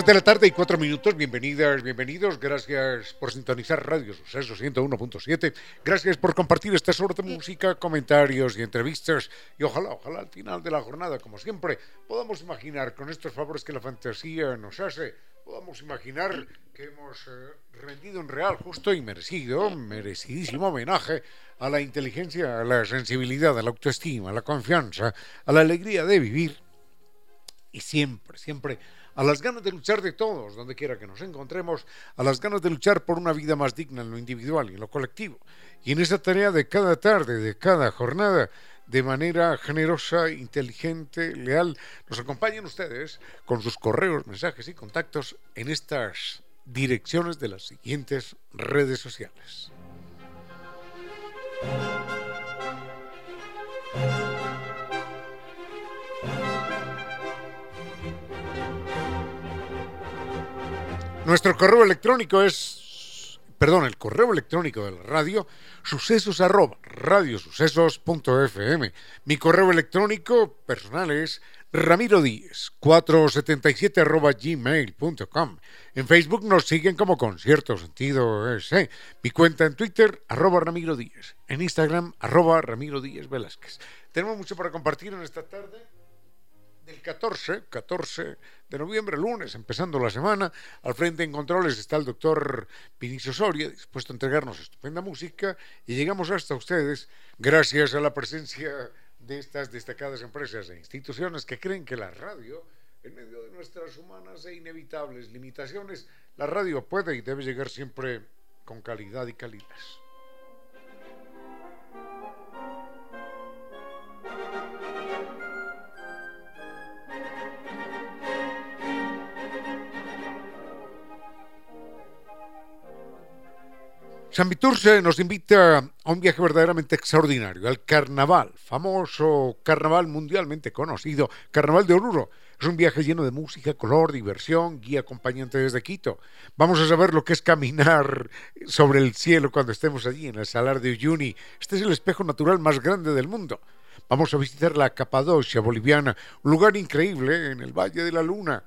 3 de la tarde y 4 minutos, bienvenidas, bienvenidos, gracias por sintonizar Radio Suceso 101.7, gracias por compartir esta hora de música, comentarios y entrevistas. Y ojalá, ojalá al final de la jornada, como siempre, podamos imaginar con estos favores que la fantasía nos hace, podamos imaginar que hemos eh, rendido un real, justo y merecido, merecidísimo homenaje a la inteligencia, a la sensibilidad, a la autoestima, a la confianza, a la alegría de vivir. Y siempre, siempre a las ganas de luchar de todos, donde quiera que nos encontremos, a las ganas de luchar por una vida más digna en lo individual y en lo colectivo. Y en esa tarea de cada tarde, de cada jornada, de manera generosa, inteligente, leal, nos acompañan ustedes con sus correos, mensajes y contactos en estas direcciones de las siguientes redes sociales. Nuestro correo electrónico es, perdón, el correo electrónico de la radio, sucesos arroba radiosucesos.fm. Mi correo electrónico personal es Ramiro Díez, 477 arroba gmail.com. En Facebook nos siguen como Concierto Sentido ese. Mi cuenta en Twitter, arroba Ramiro Díez. En Instagram, arroba Ramiro Díez Velázquez. Tenemos mucho para compartir en esta tarde el 14, 14 de noviembre, lunes, empezando la semana. Al frente en controles está el doctor Vinicio Soria, dispuesto a entregarnos estupenda música. Y llegamos hasta ustedes gracias a la presencia de estas destacadas empresas e instituciones que creen que la radio, en medio de nuestras humanas e inevitables limitaciones, la radio puede y debe llegar siempre con calidad y calidez. San Viturce nos invita a un viaje verdaderamente extraordinario, al carnaval, famoso carnaval mundialmente conocido, Carnaval de Oruro. Es un viaje lleno de música, color, diversión, guía acompañante desde Quito. Vamos a saber lo que es caminar sobre el cielo cuando estemos allí en el Salar de Uyuni. Este es el espejo natural más grande del mundo. Vamos a visitar la Capadocia boliviana, un lugar increíble en el Valle de la Luna.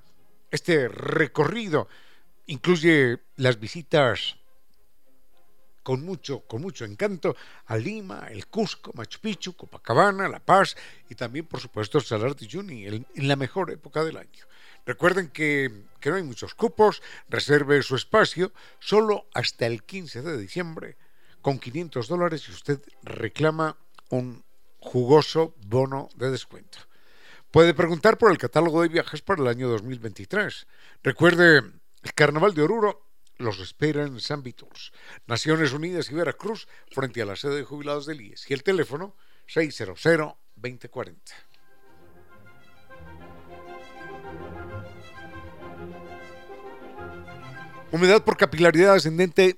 Este recorrido incluye las visitas con mucho, con mucho encanto a Lima, el Cusco, Machu Picchu, Copacabana, La Paz y también, por supuesto, Salar de Uyuni en la mejor época del año. Recuerden que, que no hay muchos cupos, reserve su espacio solo hasta el 15 de diciembre con 500 dólares si usted reclama un jugoso bono de descuento. Puede preguntar por el catálogo de viajes para el año 2023. Recuerde, el Carnaval de Oruro los espera en San Vitors, Naciones Unidas y Veracruz, frente a la sede de jubilados del IES. Y el teléfono 600-2040. Humedad por capilaridad ascendente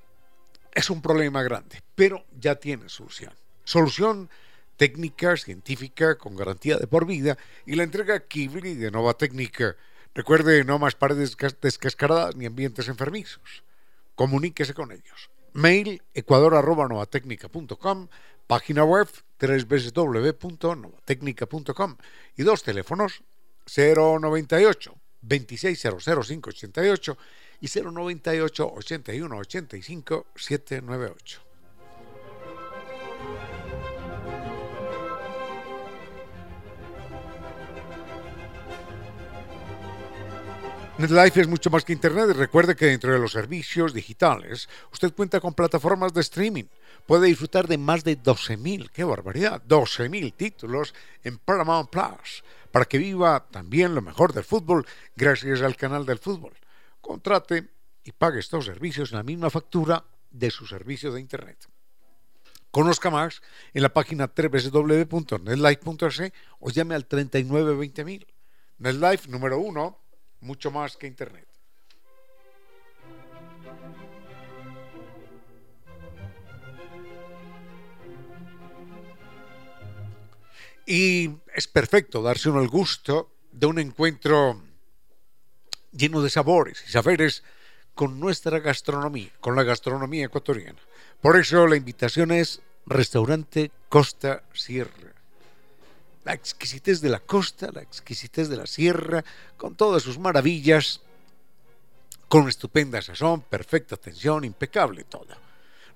es un problema grande, pero ya tiene solución. Solución técnica, científica, con garantía de por vida y la entrega Kibli de Nova Técnica. Recuerde, no más paredes descascaradas ni ambientes enfermizos comuníquese con ellos. Mail ecuador.novatecnica.com, página web www.novatecnica.com y dos teléfonos 098 2600588 y 098 81 85 798. NetLife es mucho más que Internet y recuerde que dentro de los servicios digitales usted cuenta con plataformas de streaming. Puede disfrutar de más de 12.000, qué barbaridad, 12.000 títulos en Paramount Plus para que viva también lo mejor del fútbol gracias al canal del fútbol. Contrate y pague estos servicios en la misma factura de su servicio de Internet. Conozca más en la página www.netlife.es o llame al 3920.000. NetLife número uno, mucho más que Internet. Y es perfecto darse uno el gusto de un encuentro lleno de sabores y saberes con nuestra gastronomía, con la gastronomía ecuatoriana. Por eso la invitación es Restaurante Costa Sierra. La exquisitez de la costa, la exquisitez de la sierra, con todas sus maravillas, con estupenda sazón, perfecta atención, impecable todo.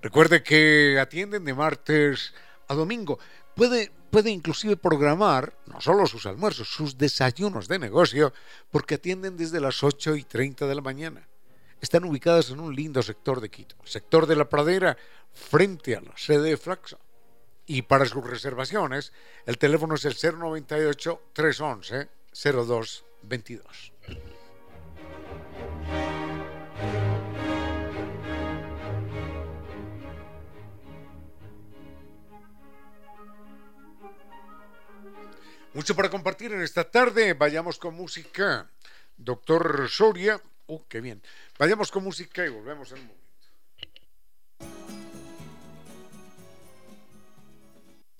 Recuerde que atienden de martes a domingo. Puede, puede inclusive programar no solo sus almuerzos, sus desayunos de negocio, porque atienden desde las 8 y 30 de la mañana. Están ubicadas en un lindo sector de Quito, el sector de la pradera, frente a la sede de Flaxo. Y para sus reservaciones, el teléfono es el 098-311-0222. Mucho para compartir en esta tarde. Vayamos con música. Doctor Soria. Uh, qué bien. Vayamos con música y volvemos en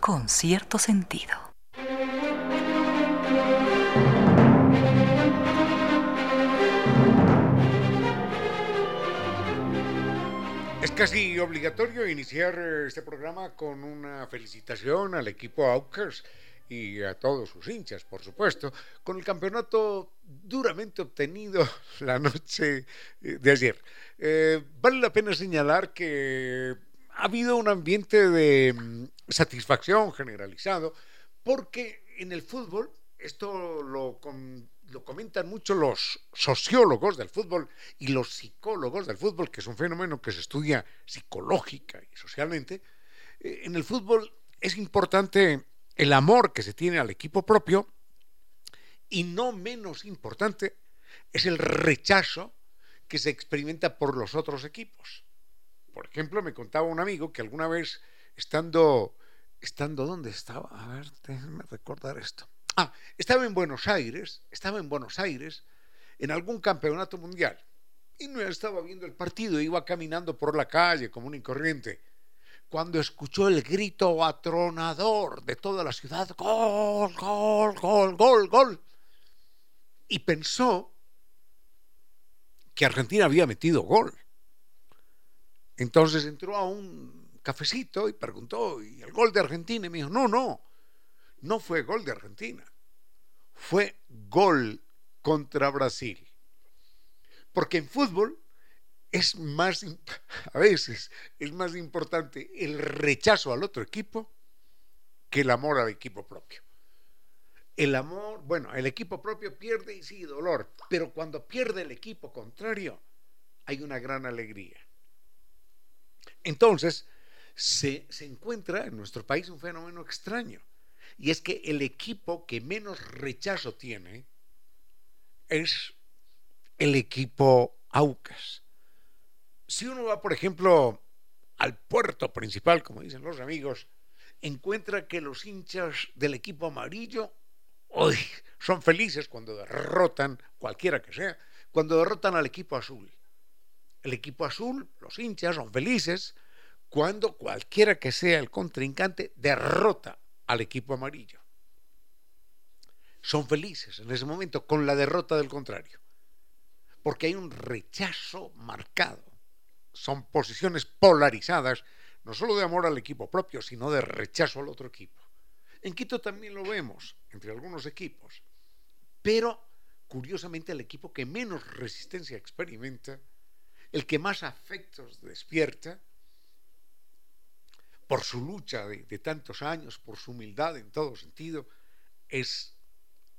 Con cierto sentido. Es casi obligatorio iniciar este programa con una felicitación al equipo Aucas y a todos sus hinchas, por supuesto, con el campeonato duramente obtenido la noche eh, de ayer. Eh, vale la pena señalar que ha habido un ambiente de mm, satisfacción generalizado, porque en el fútbol, esto lo, comentan mucho los sociólogos del fútbol y los psicólogos del fútbol, que es un fenómeno que se estudia psicológica y socialmente, eh, en el fútbol es importante el amor que se tiene al equipo propio y no menos importante es el rechazo que se experimenta por los otros equipos. Por ejemplo, me contaba un amigo que alguna vez estando estando dónde estaba, a ver, déjenme recordar esto. Ah, estaba en Buenos Aires, estaba en Buenos Aires en algún campeonato mundial y no estaba viendo el partido, iba caminando por la calle como un corriente cuando escuchó el grito atronador de toda la ciudad, gol, gol, gol, gol, gol, y pensó que Argentina había metido gol. Entonces entró a un cafecito y preguntó, ¿y el gol de Argentina? Y me dijo, no, no, no fue gol de Argentina, fue gol contra Brasil. Porque en fútbol es más, a veces, es más importante el rechazo al otro equipo que el amor al equipo propio. El amor, bueno, el equipo propio pierde y sí, dolor, pero cuando pierde el equipo contrario, hay una gran alegría. Entonces, se, se encuentra en nuestro país un fenómeno extraño, y es que el equipo que menos rechazo tiene es el equipo Aucas si uno va, por ejemplo, al puerto principal, como dicen los amigos, encuentra que los hinchas del equipo amarillo son felices cuando derrotan, cualquiera que sea, cuando derrotan al equipo azul. El equipo azul, los hinchas son felices cuando cualquiera que sea el contrincante derrota al equipo amarillo. Son felices en ese momento con la derrota del contrario, porque hay un rechazo marcado son posiciones polarizadas, no solo de amor al equipo propio, sino de rechazo al otro equipo. En Quito también lo vemos, entre algunos equipos, pero curiosamente el equipo que menos resistencia experimenta, el que más afectos despierta, por su lucha de, tantos años, por su humildad en todo sentido, es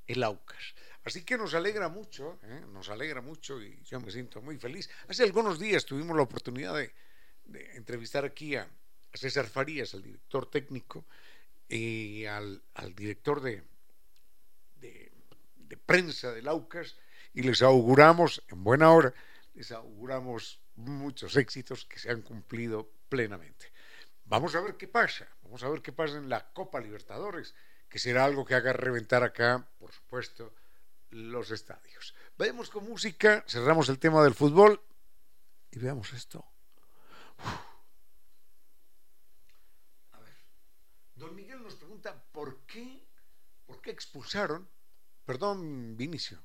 el Aucas. Así que nos alegra mucho, ¿eh? nos alegra mucho y yo me siento muy feliz. Hace algunos días tuvimos la oportunidad de, entrevistar aquí a, César Farías, el director técnico, y al, director de, de, prensa del Aucas, y les auguramos, en buena hora, les auguramos muchos éxitos que se han cumplido plenamente. vamos a ver qué pasa. Vamos a ver qué pasa en la Copa Libertadores, que será algo que haga reventar acá, por supuesto, los estadios. Vayamos con música, cerramos el tema del fútbol y veamos esto. A ver, don Miguel nos pregunta por qué, por qué expulsaron, perdón, Vinicio.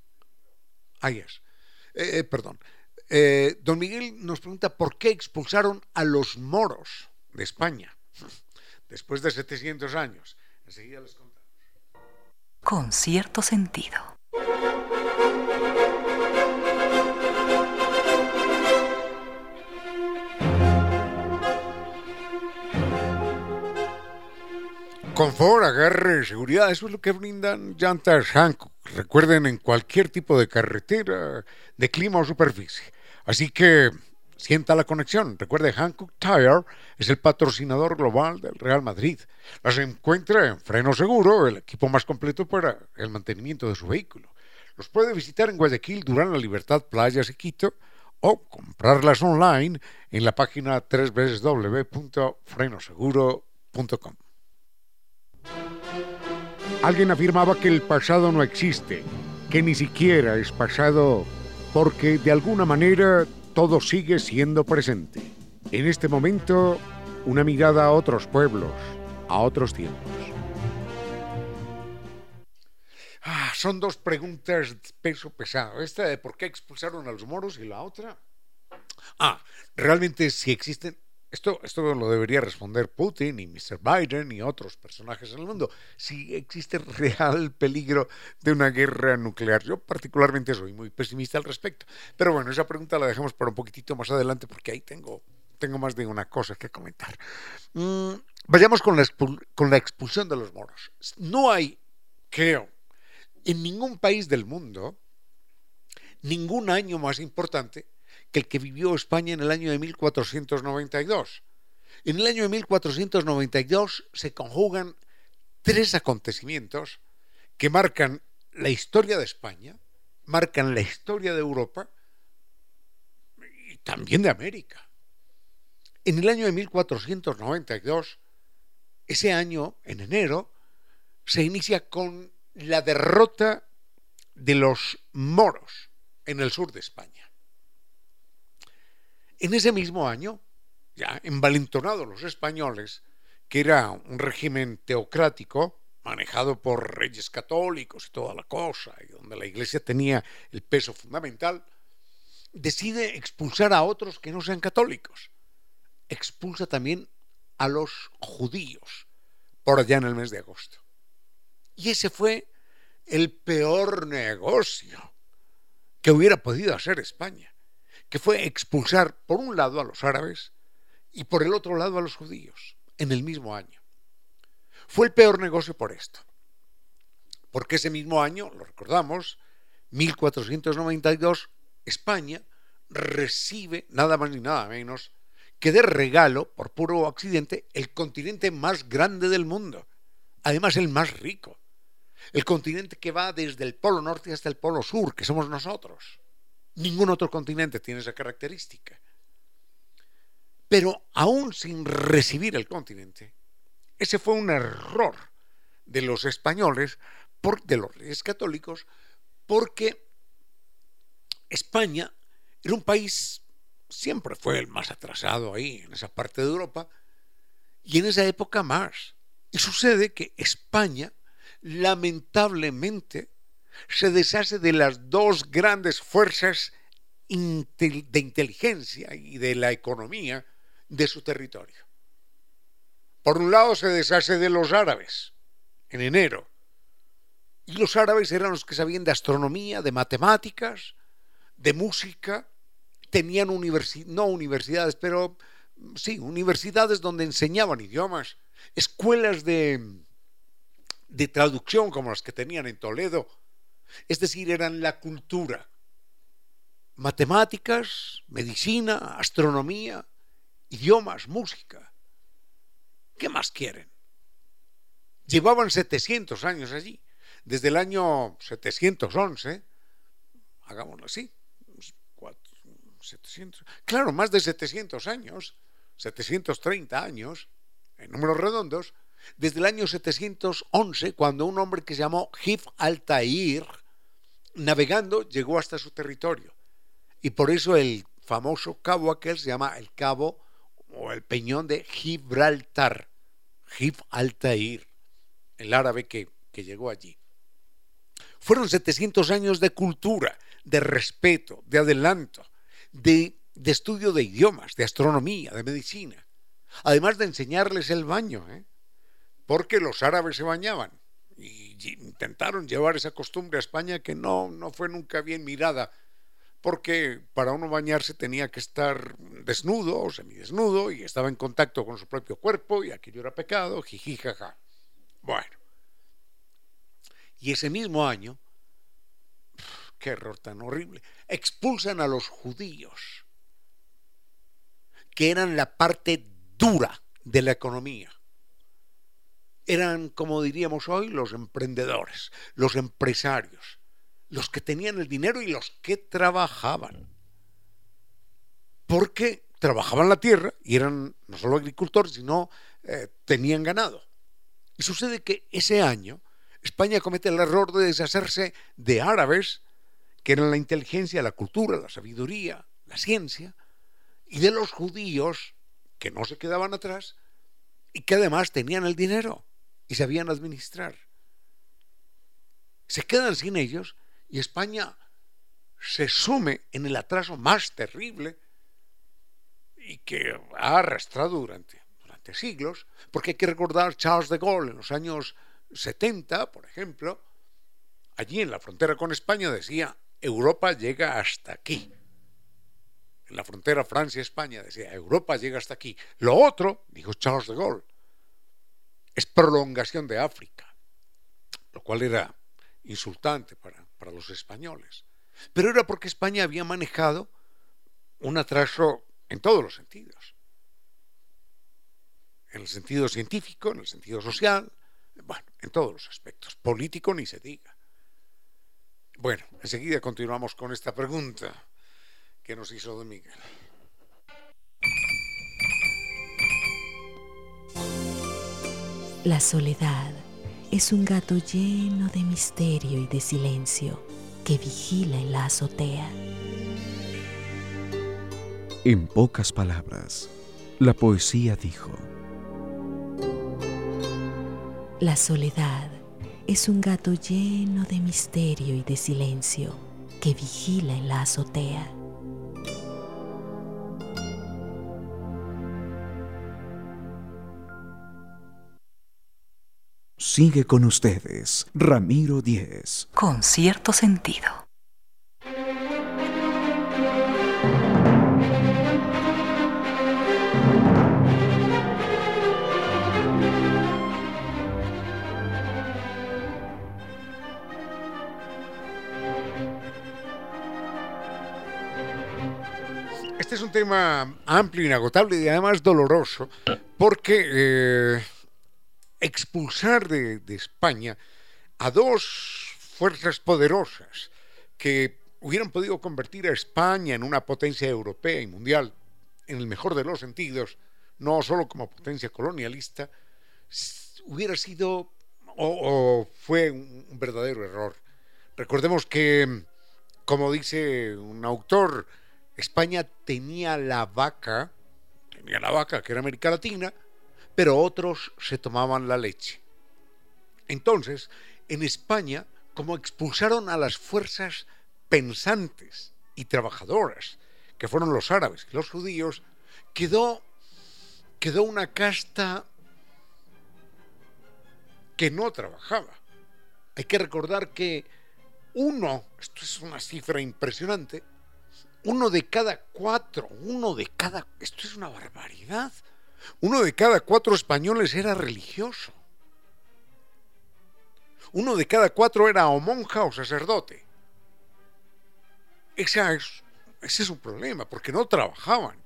Ahí es. Eh, eh, perdón. Eh, don Miguel nos pregunta por qué expulsaron a los moros de España después de 700 años. Enseguida les contamos. Con cierto sentido. Confort, agarre, seguridad, eso es lo que brindan llantas Hankook. Recuerden, en cualquier tipo de carretera, de clima o superficie. Así que sienta la conexión. Recuerde, Hankook Tire es el patrocinador global del Real Madrid. Las encuentra en Freno Seguro, el equipo más completo para el mantenimiento de su vehículo. Los puede visitar en Guayaquil, Durán, La Libertad, Playas y Quito o comprarlas online en la página www.frenoseguro.com. Alguien afirmaba que el pasado no existe, que ni siquiera es pasado porque de alguna manera todo sigue siendo presente. En este momento, una mirada a otros pueblos, a otros tiempos. Ah, son dos preguntas peso pesado. Esta de por qué expulsaron a los moros y la otra. Ah, realmente si existen esto, esto lo debería responder Putin y Mr. Biden y otros personajes en el mundo. Si existe real peligro de una guerra nuclear. Yo particularmente soy muy pesimista al respecto. Pero bueno, esa pregunta la dejamos para un poquitito más adelante porque ahí tengo, tengo más de una cosa que comentar. Mm, vayamos con la, con la expulsión de los moros. No hay, creo, en ningún país del mundo ningún año más importante que el que vivió España en el año de 1492. En el año de 1492 se conjugan tres acontecimientos que marcan la historia de España, marcan la historia de Europa y también de América. En el año de 1492, ese año, en enero, se inicia con la derrota de los moros en el sur de España. En ese mismo año, ya envalentonados los españoles, que era un régimen teocrático, manejado por reyes católicos y toda la cosa, y donde la iglesia tenía el peso fundamental, decide expulsar a otros que no sean católicos. Expulsa también a los judíos por allá en el mes de agosto. Y ese fue el peor negocio que hubiera podido hacer España que fue expulsar por un lado a los árabes y por el otro lado a los judíos en el mismo año. Fue el peor negocio por esto, porque ese mismo año, lo recordamos, 1492, España recibe nada más ni nada menos que de regalo, por puro accidente, el continente más grande del mundo, además el más rico, el continente que va desde el polo norte hasta el polo sur, que somos nosotros. Ningún otro continente tiene esa característica. Pero aún sin recibir el continente, ese fue un error de los españoles, de los reyes católicos, porque España era un país, siempre fue el más atrasado ahí, en esa parte de Europa, y en esa época más. Y sucede que España, lamentablemente, se deshace de las dos grandes fuerzas de inteligencia y de la economía de su territorio. Por un lado se deshace de los árabes en enero. Y los árabes eran los que sabían de astronomía, de matemáticas, de música. Tenían no universidades, pero sí, universidades donde enseñaban idiomas, escuelas de, de traducción como las que tenían en Toledo es decir, eran la cultura. Matemáticas, medicina, astronomía, idiomas, música. ¿Qué más quieren? Llevaban 700 años allí. Desde el año 711, hagámoslo así, 700, claro, más de 700 años, 730 años, en números redondos, desde el año 711, cuando un hombre que se llamó Hif Altair, navegando, llegó hasta su territorio. Y por eso el famoso cabo aquel se llama el cabo o el peñón de Gibraltar, Hif Altair, el árabe que, que llegó allí. Fueron 700 años de cultura, de respeto, de adelanto, de, de estudio de idiomas, de astronomía, de medicina, además de enseñarles el baño, ¿eh? Porque los árabes se bañaban y intentaron llevar esa costumbre a España que no, no fue nunca bien mirada, porque para uno bañarse tenía que estar desnudo o semidesnudo y estaba en contacto con su propio cuerpo y aquello era pecado, jiji, jaja. Bueno. Y ese mismo año, qué error tan horrible, expulsan a los judíos, que eran la parte dura de la economía eran, como diríamos hoy, los emprendedores, los empresarios, los que tenían el dinero y los que trabajaban. Porque trabajaban la tierra y eran no solo agricultores, sino eh, tenían ganado. Y sucede que ese año España comete el error de deshacerse de árabes, que eran la inteligencia, la cultura, la sabiduría, la ciencia, y de los judíos, que no se quedaban atrás, y que además tenían el dinero y sabían administrar. Se quedan sin ellos y España se sume en el atraso más terrible y que ha arrastrado durante, durante siglos, porque hay que recordar Charles de Gaulle en los años 70, por ejemplo, allí en la frontera con España decía, Europa llega hasta aquí. En la frontera Francia-España decía, Europa llega hasta aquí. Lo otro, dijo Charles de Gaulle, es prolongación de África, lo cual era insultante para, para los españoles. Pero era porque España había manejado un atraso en todos los sentidos. En el sentido científico, en el sentido social, bueno, en todos los aspectos. Político ni se diga. Bueno, enseguida continuamos con esta pregunta que nos hizo Don Miguel. La soledad es un gato lleno de misterio y de silencio que vigila en la azotea. En pocas palabras, la poesía dijo, La soledad es un gato lleno de misterio y de silencio que vigila en la azotea. Sigue con ustedes, Ramiro Díez. Con cierto sentido. Este es un tema amplio, inagotable y además doloroso, porque eh, expulsar de, España a dos fuerzas poderosas que hubieran podido convertir a España en una potencia europea y mundial, en el mejor de los sentidos, no solo como potencia colonialista, hubiera sido o, fue un, verdadero error. Recordemos que, como dice un autor, España tenía la vaca, tenía la vaca que era América Latina, pero otros se tomaban la leche. Entonces, en España, como expulsaron a las fuerzas pensantes y trabajadoras, que fueron los árabes y los judíos, quedó, quedó una casta que no trabajaba. Hay que recordar que uno, esto es una cifra impresionante, uno de cada cuatro, uno de cada, esto es una barbaridad, uno de cada cuatro españoles era religioso. Uno de cada cuatro era o monja o sacerdote. Ese es, un problema, porque no trabajaban.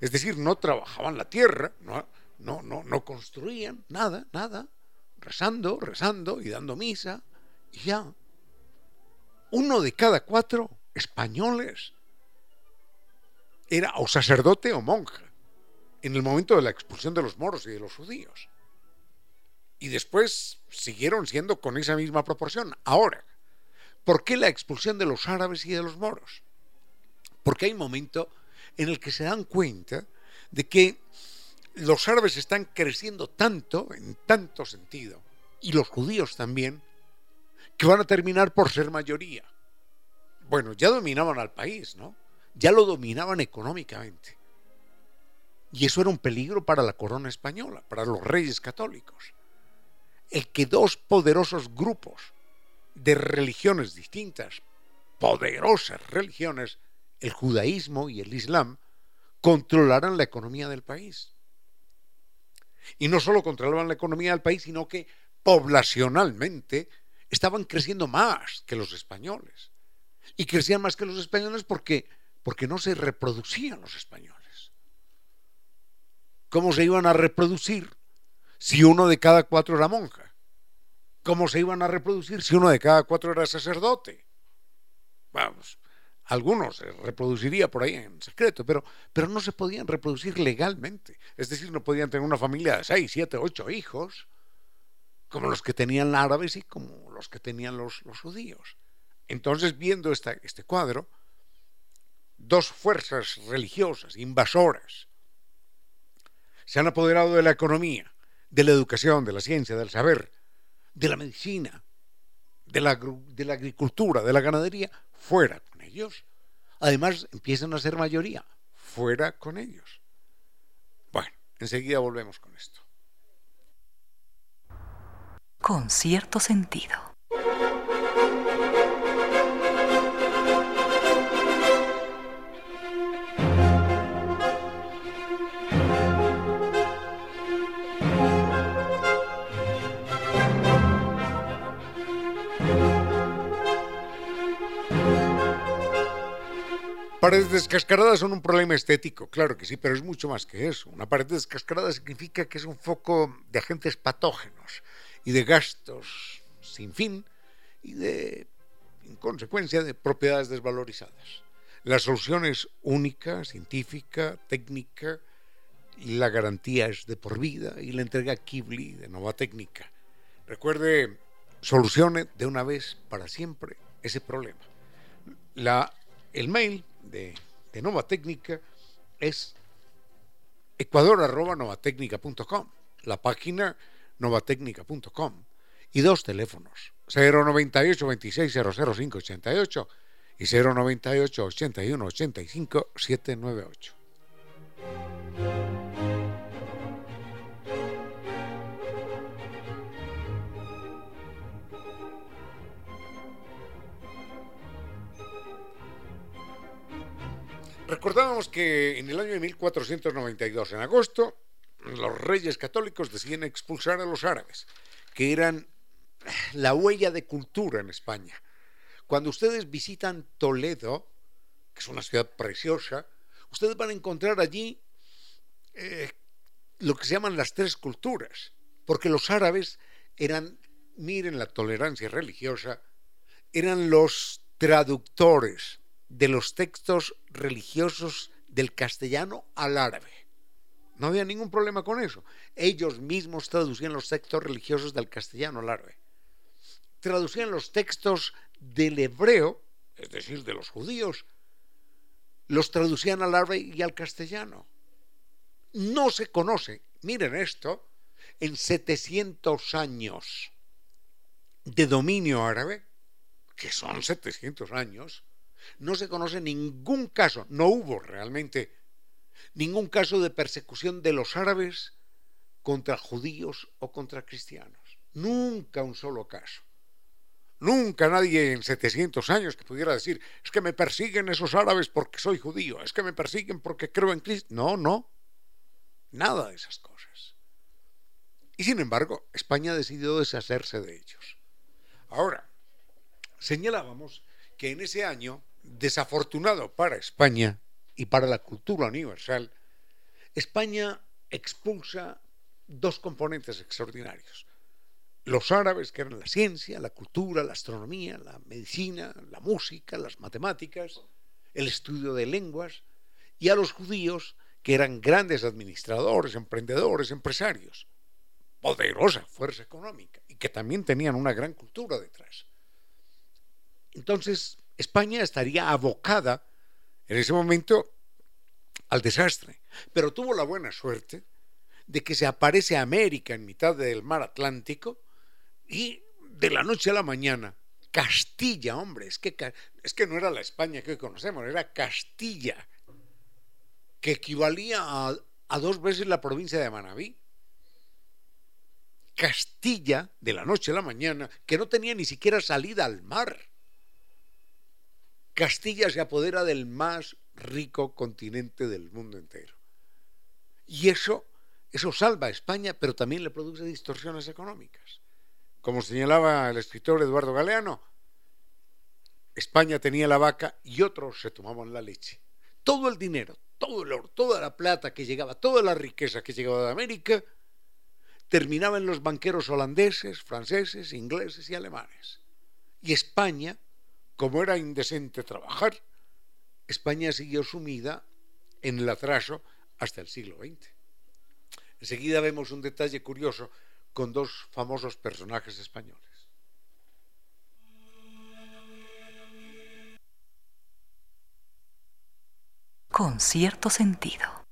Es decir, no trabajaban la tierra, no, no, no, no construían nada, nada, rezando, rezando y dando misa, y ya. Uno de cada cuatro españoles era o sacerdote o monja. En el momento de la expulsión de los moros y de los judíos. Y después siguieron siendo con esa misma proporción. Ahora, ¿por qué la expulsión de los árabes y de los moros? Porque hay un momento en el que se dan cuenta de que los árabes están creciendo tanto, en tanto sentido, y los judíos también, que van a terminar por ser mayoría. Bueno, ya dominaban al país, ¿no? Ya lo dominaban económicamente. Y eso era un peligro para la corona española, para los reyes católicos. El que dos poderosos grupos de religiones distintas, poderosas religiones, el judaísmo y el islam, controlaran la economía del país. Y no solo controlaban la economía del país, sino que poblacionalmente estaban creciendo más que los españoles. Y crecían más que los españoles porque, porque no se reproducían los españoles. ¿Cómo se iban a reproducir si uno de cada cuatro era monja? ¿Cómo se iban a reproducir si uno de cada cuatro era sacerdote? Vamos, algunos se reproduciría por ahí en secreto, pero, pero no se podían reproducir legalmente. Es decir, no podían tener una familia de seis, siete, ocho hijos, como los que tenían árabes y como los que tenían los, judíos. Entonces, viendo este cuadro, dos fuerzas religiosas invasoras se han apoderado de la economía, de la educación, de la ciencia, del saber, de la medicina, de la, de la agricultura, de la ganadería, fuera ellos. Además, empiezan a ser mayoría. Fuera con ellos. Bueno, enseguida volvemos con esto. Con cierto sentido. Paredes descascaradas son un problema estético, claro que sí, pero es mucho más que eso. Una pared descascarada significa que es un foco de agentes patógenos y de gastos sin fin y de, en consecuencia, de propiedades desvalorizadas. La solución es única, científica, técnica, y la garantía es de por vida y la entrega Kibli de Nova Técnica. Recuerde, solucione de una vez para siempre ese problema. La, el mail de, de Nova Técnica es ecuador.novatecnica.com, la página novatecnica.com y dos teléfonos, 098 26 00588 y 098 81 85 798. Recordábamos que en el año de 1492, en agosto, los reyes católicos deciden expulsar a los árabes, que eran la huella de cultura en España. Cuando ustedes visitan Toledo, que es una ciudad preciosa, ustedes van a encontrar allí eh, lo que se llaman las tres culturas, porque los árabes eran, miren la tolerancia religiosa, eran los traductores de los textos religiosos del castellano al árabe. No había ningún problema con eso. Ellos mismos traducían los textos religiosos del castellano al árabe. Traducían los textos del hebreo, es decir, de los judíos, los traducían al árabe y al castellano. No se conoce, miren esto, en 700 años de dominio árabe, que son 700 años, no se conoce ningún caso, no hubo realmente ningún caso de persecución de los árabes contra judíos o contra cristianos. Nunca un solo caso. Nunca nadie en 700 años que pudiera decir, es que me persiguen esos árabes porque soy judío, es que me persiguen porque creo en Cristo. No, no. Nada de esas cosas. Y sin embargo, España ha decidido deshacerse de ellos. Ahora, señalábamos que en ese año desafortunado para España y para la cultura universal, España expulsa dos componentes extraordinarios. Los árabes, que eran la ciencia, la cultura, la astronomía, la medicina, la música, las matemáticas, el estudio de lenguas, y a los judíos, que eran grandes administradores, emprendedores, empresarios, poderosa fuerza económica y que también tenían una gran cultura detrás. Entonces, España estaría abocada en ese momento al desastre, pero tuvo la buena suerte de que se aparece América en mitad del mar Atlántico y de la noche a la mañana, Castilla, hombre, es que, es que no era la España que hoy conocemos, era Castilla, que equivalía a, a dos veces la provincia de Manabí. Castilla, de la noche a la mañana, que no tenía ni siquiera salida al mar. Castilla se apodera del más rico continente del mundo entero. Y eso, eso salva a España, pero también le produce distorsiones económicas. Como señalaba el escritor Eduardo Galeano, España tenía la vaca y otros se tomaban la leche. Todo el dinero, todo el oro, toda la plata que llegaba, toda la riqueza que llegaba de América, terminaba en los banqueros holandeses, franceses, ingleses y alemanes. Y España, como era indecente trabajar, España siguió sumida en el atraso hasta el siglo XX. Enseguida vemos un detalle curioso con dos famosos personajes españoles. Con cierto sentido.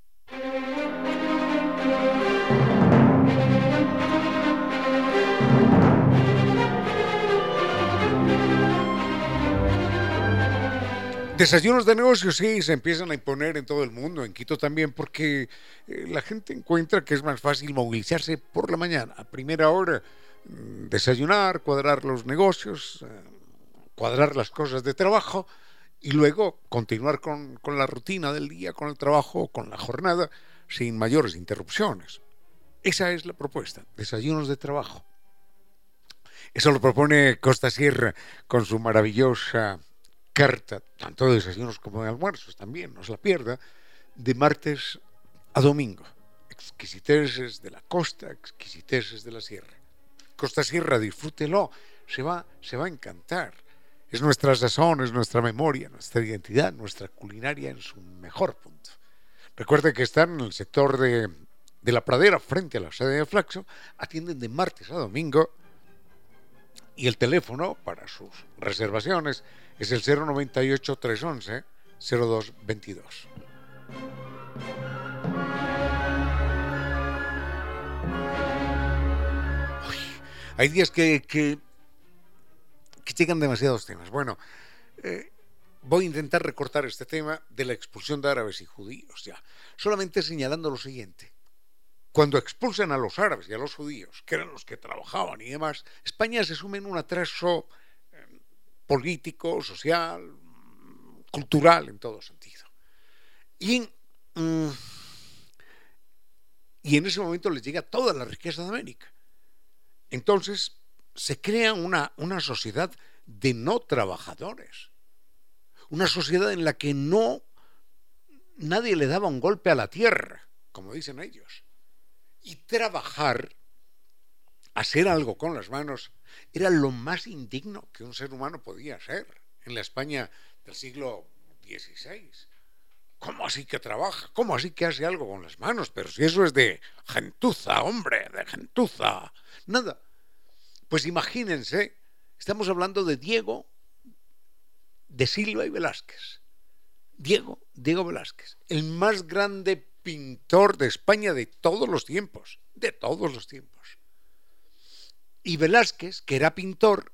Desayunos de negocios, sí, se empiezan a imponer en todo el mundo, en Quito también, porque eh, la gente encuentra que es más fácil movilizarse por la mañana, a primera hora, mm, desayunar, cuadrar los negocios, eh, cuadrar las cosas de trabajo y luego continuar con, con la rutina del día, con el trabajo, con la jornada, sin mayores interrupciones. Esa es la propuesta, desayunos de trabajo. Eso lo propone Costa Sierra con su maravillosa carta, tanto de desayunos como de almuerzos también, no se la pierda, de martes a domingo. Exquisiteces de la costa, exquisiteces de la sierra. Costa Sierra, disfrútelo, se va, se va a encantar. Es nuestra sazón, es nuestra memoria, nuestra identidad, nuestra culinaria en su mejor punto. Recuerde que están en el sector de, de la pradera, frente a la sede de Flaxo, atienden de martes a domingo y el teléfono para sus reservaciones es el 098 311 0222. hay días que, que, llegan demasiados temas. Bueno, eh, voy a intentar recortar este tema de la expulsión de árabes y judíos, ya, solamente señalando lo siguiente. Cuando expulsan a los árabes y a los judíos, que eran los que trabajaban y demás, España se sume en un atraso político, social, cultural, en todo sentido. Y, mm, y en ese momento les llega toda la riqueza de América. Entonces se crea una, una sociedad de no trabajadores, una sociedad en la que no nadie le daba un golpe a la tierra, como dicen ellos. Y trabajar, hacer algo con las manos, era lo más indigno que un ser humano podía ser en la España del siglo XVI. ¿Cómo así que trabaja? ¿Cómo así que hace algo con las manos? Pero si eso es de gentuza, hombre, de gentuza. Nada. Pues imagínense, estamos hablando de Diego de Silva y Velázquez. Diego, Diego Velázquez, el más grande pintor de España de todos los tiempos, de todos los tiempos. Y Velázquez, que era pintor,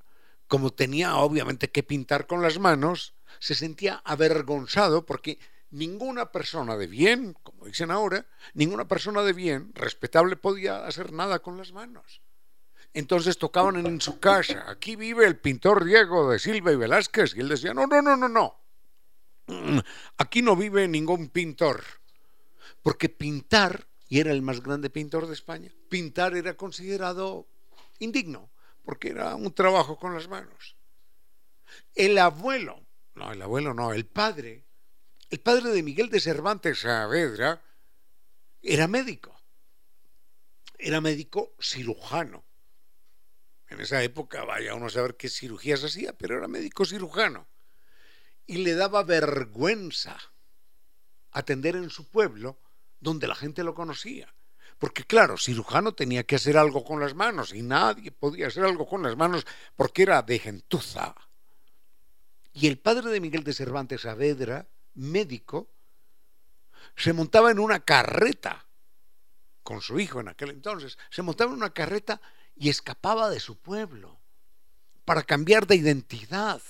como tenía obviamente que pintar con las manos, se sentía avergonzado porque ninguna persona de bien, como dicen ahora, ninguna persona de bien, respetable, podía hacer nada con las manos. Entonces tocaban en su casa, aquí vive el pintor Diego de Silva y Velázquez, y él decía, no, no, no, no, no, aquí no vive ningún pintor, porque pintar, y era el más grande pintor de España, pintar era considerado indigno, porque era un trabajo con las manos. El abuelo, no, el abuelo no, el padre, el padre de Miguel de Cervantes Saavedra, era médico. Era médico cirujano. En esa época, vaya uno a saber qué cirugías hacía, pero era médico cirujano. Y le daba vergüenza atender en su pueblo donde la gente lo conocía. Porque claro, cirujano tenía que hacer algo con las manos y nadie podía hacer algo con las manos porque era de gentuza. Y el padre de Miguel de Cervantes Saavedra, médico, se montaba en una carreta con su hijo en aquel entonces, se montaba en una carreta y escapaba de su pueblo para cambiar de identidad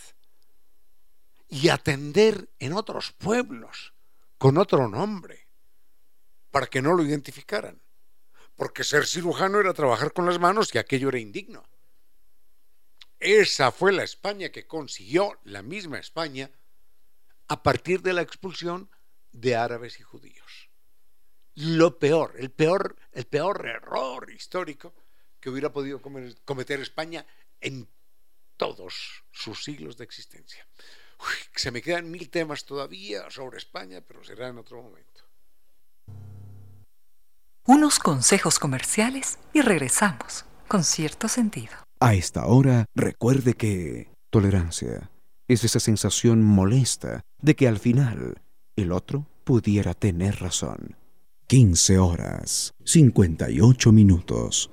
y atender en otros pueblos con otro nombre para que no lo identificaran porque ser cirujano era trabajar con las manos y aquello era indigno. Esa fue la España que consiguió la misma España a partir de la expulsión de árabes y judíos. Lo peor, el peor, el peor error histórico que hubiera podido cometer España en todos sus siglos de existencia. se me quedan mil temas todavía sobre España, pero será en otro momento unos consejos comerciales y regresamos con cierto sentido. A esta hora, recuerde que tolerancia es esa sensación molesta de que al final el otro pudiera tener razón. 15 horas, 58 minutos.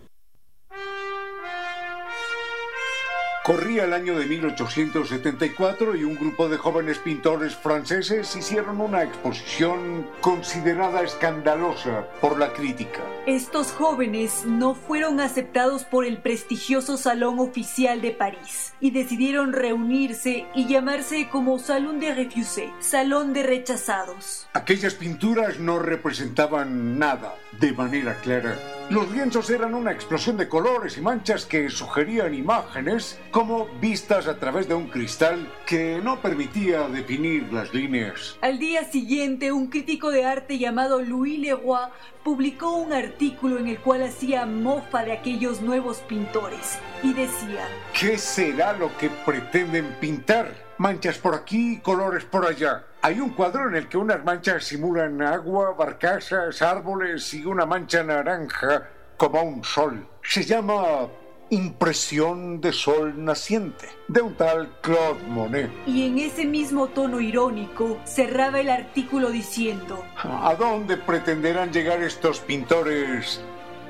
Corría el año de 1874 y un grupo de jóvenes pintores franceses hicieron una exposición considerada escandalosa por la crítica. Estos jóvenes no fueron aceptados por el prestigioso Salón Oficial de París y decidieron reunirse y llamarse como Salón de Refusés, Salón de Rechazados. Aquellas pinturas no representaban nada de manera clara. Los lienzos eran una explosión de colores y manchas que sugerían imágenes como vistas a través de un cristal que no permitía definir las líneas. Al día siguiente, un crítico de arte llamado Louis Leroy publicó un artículo en el cual hacía mofa de aquellos nuevos pintores y decía, ¿qué será lo que pretenden pintar? manchas por aquí, colores por allá. Hay un cuadro en el que unas manchas simulan agua, barcazas, árboles y una mancha naranja como un sol. Se llama Impresión de Sol Naciente, de un tal Claude Monet. Y en ese mismo tono irónico cerraba el artículo diciendo, ¿A dónde pretenderán llegar estos pintores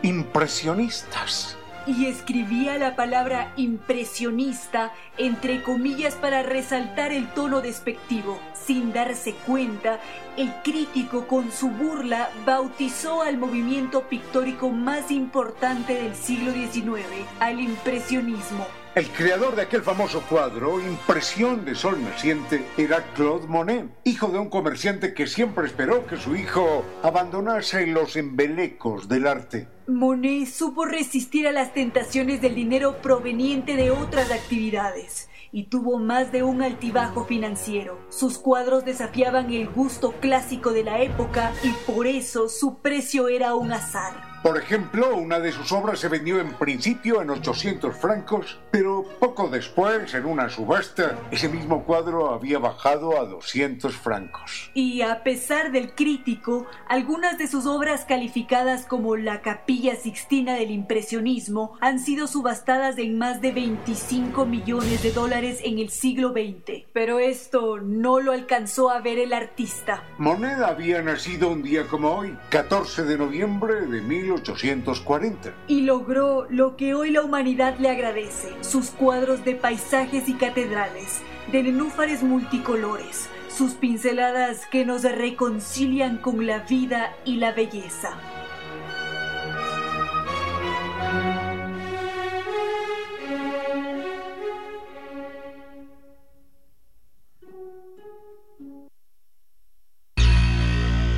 impresionistas? y escribía la palabra impresionista entre comillas para resaltar el tono despectivo. Sin darse cuenta, el crítico con su burla bautizó al movimiento pictórico más importante del siglo XIX, al impresionismo. El creador de aquel famoso cuadro, Impresión de Sol Naciente, era Claude Monet, hijo de un comerciante que siempre esperó que su hijo abandonase los embelecos del arte. Monet supo resistir a las tentaciones del dinero proveniente de otras actividades y tuvo más de un altibajo financiero. Sus cuadros desafiaban el gusto clásico de la época y por eso su precio era un azar. Por ejemplo, una de sus obras se vendió en principio en 800 francos, pero poco después, en una subasta, ese mismo cuadro había bajado a 200 francos. Y a pesar del crítico, algunas de sus obras calificadas como la Capilla Sixtina del Impresionismo han sido subastadas en más de 25 millones de dólares en el siglo XX. Pero esto no lo alcanzó a ver el artista. Monet había nacido un día como hoy, 14 de noviembre de 1800. 1840. Y logró lo que hoy la humanidad le agradece, sus cuadros de paisajes y catedrales, de nenúfares multicolores, sus pinceladas que nos reconcilian con la vida y la belleza.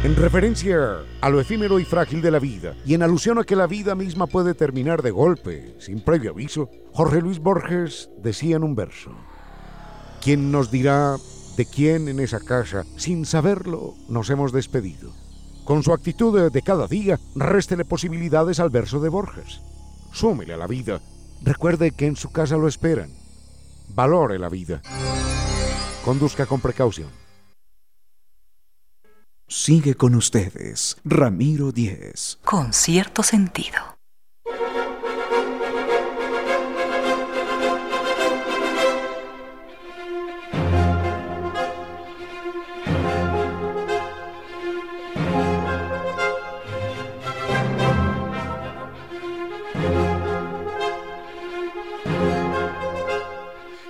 En referencia a lo efímero y frágil de la vida, y en alusión a que la vida misma puede terminar de golpe, sin previo aviso, Jorge Luis Borges decía en un verso, ¿quién nos dirá de quién en esa casa, sin saberlo, nos hemos despedido? Con su actitud de cada día, réstele posibilidades al verso de Borges. Súmele a la vida. Recuerde que en su casa lo esperan. Valore la vida. Conduzca con precaución. Sigue con ustedes, Ramiro Díez. Con cierto sentido.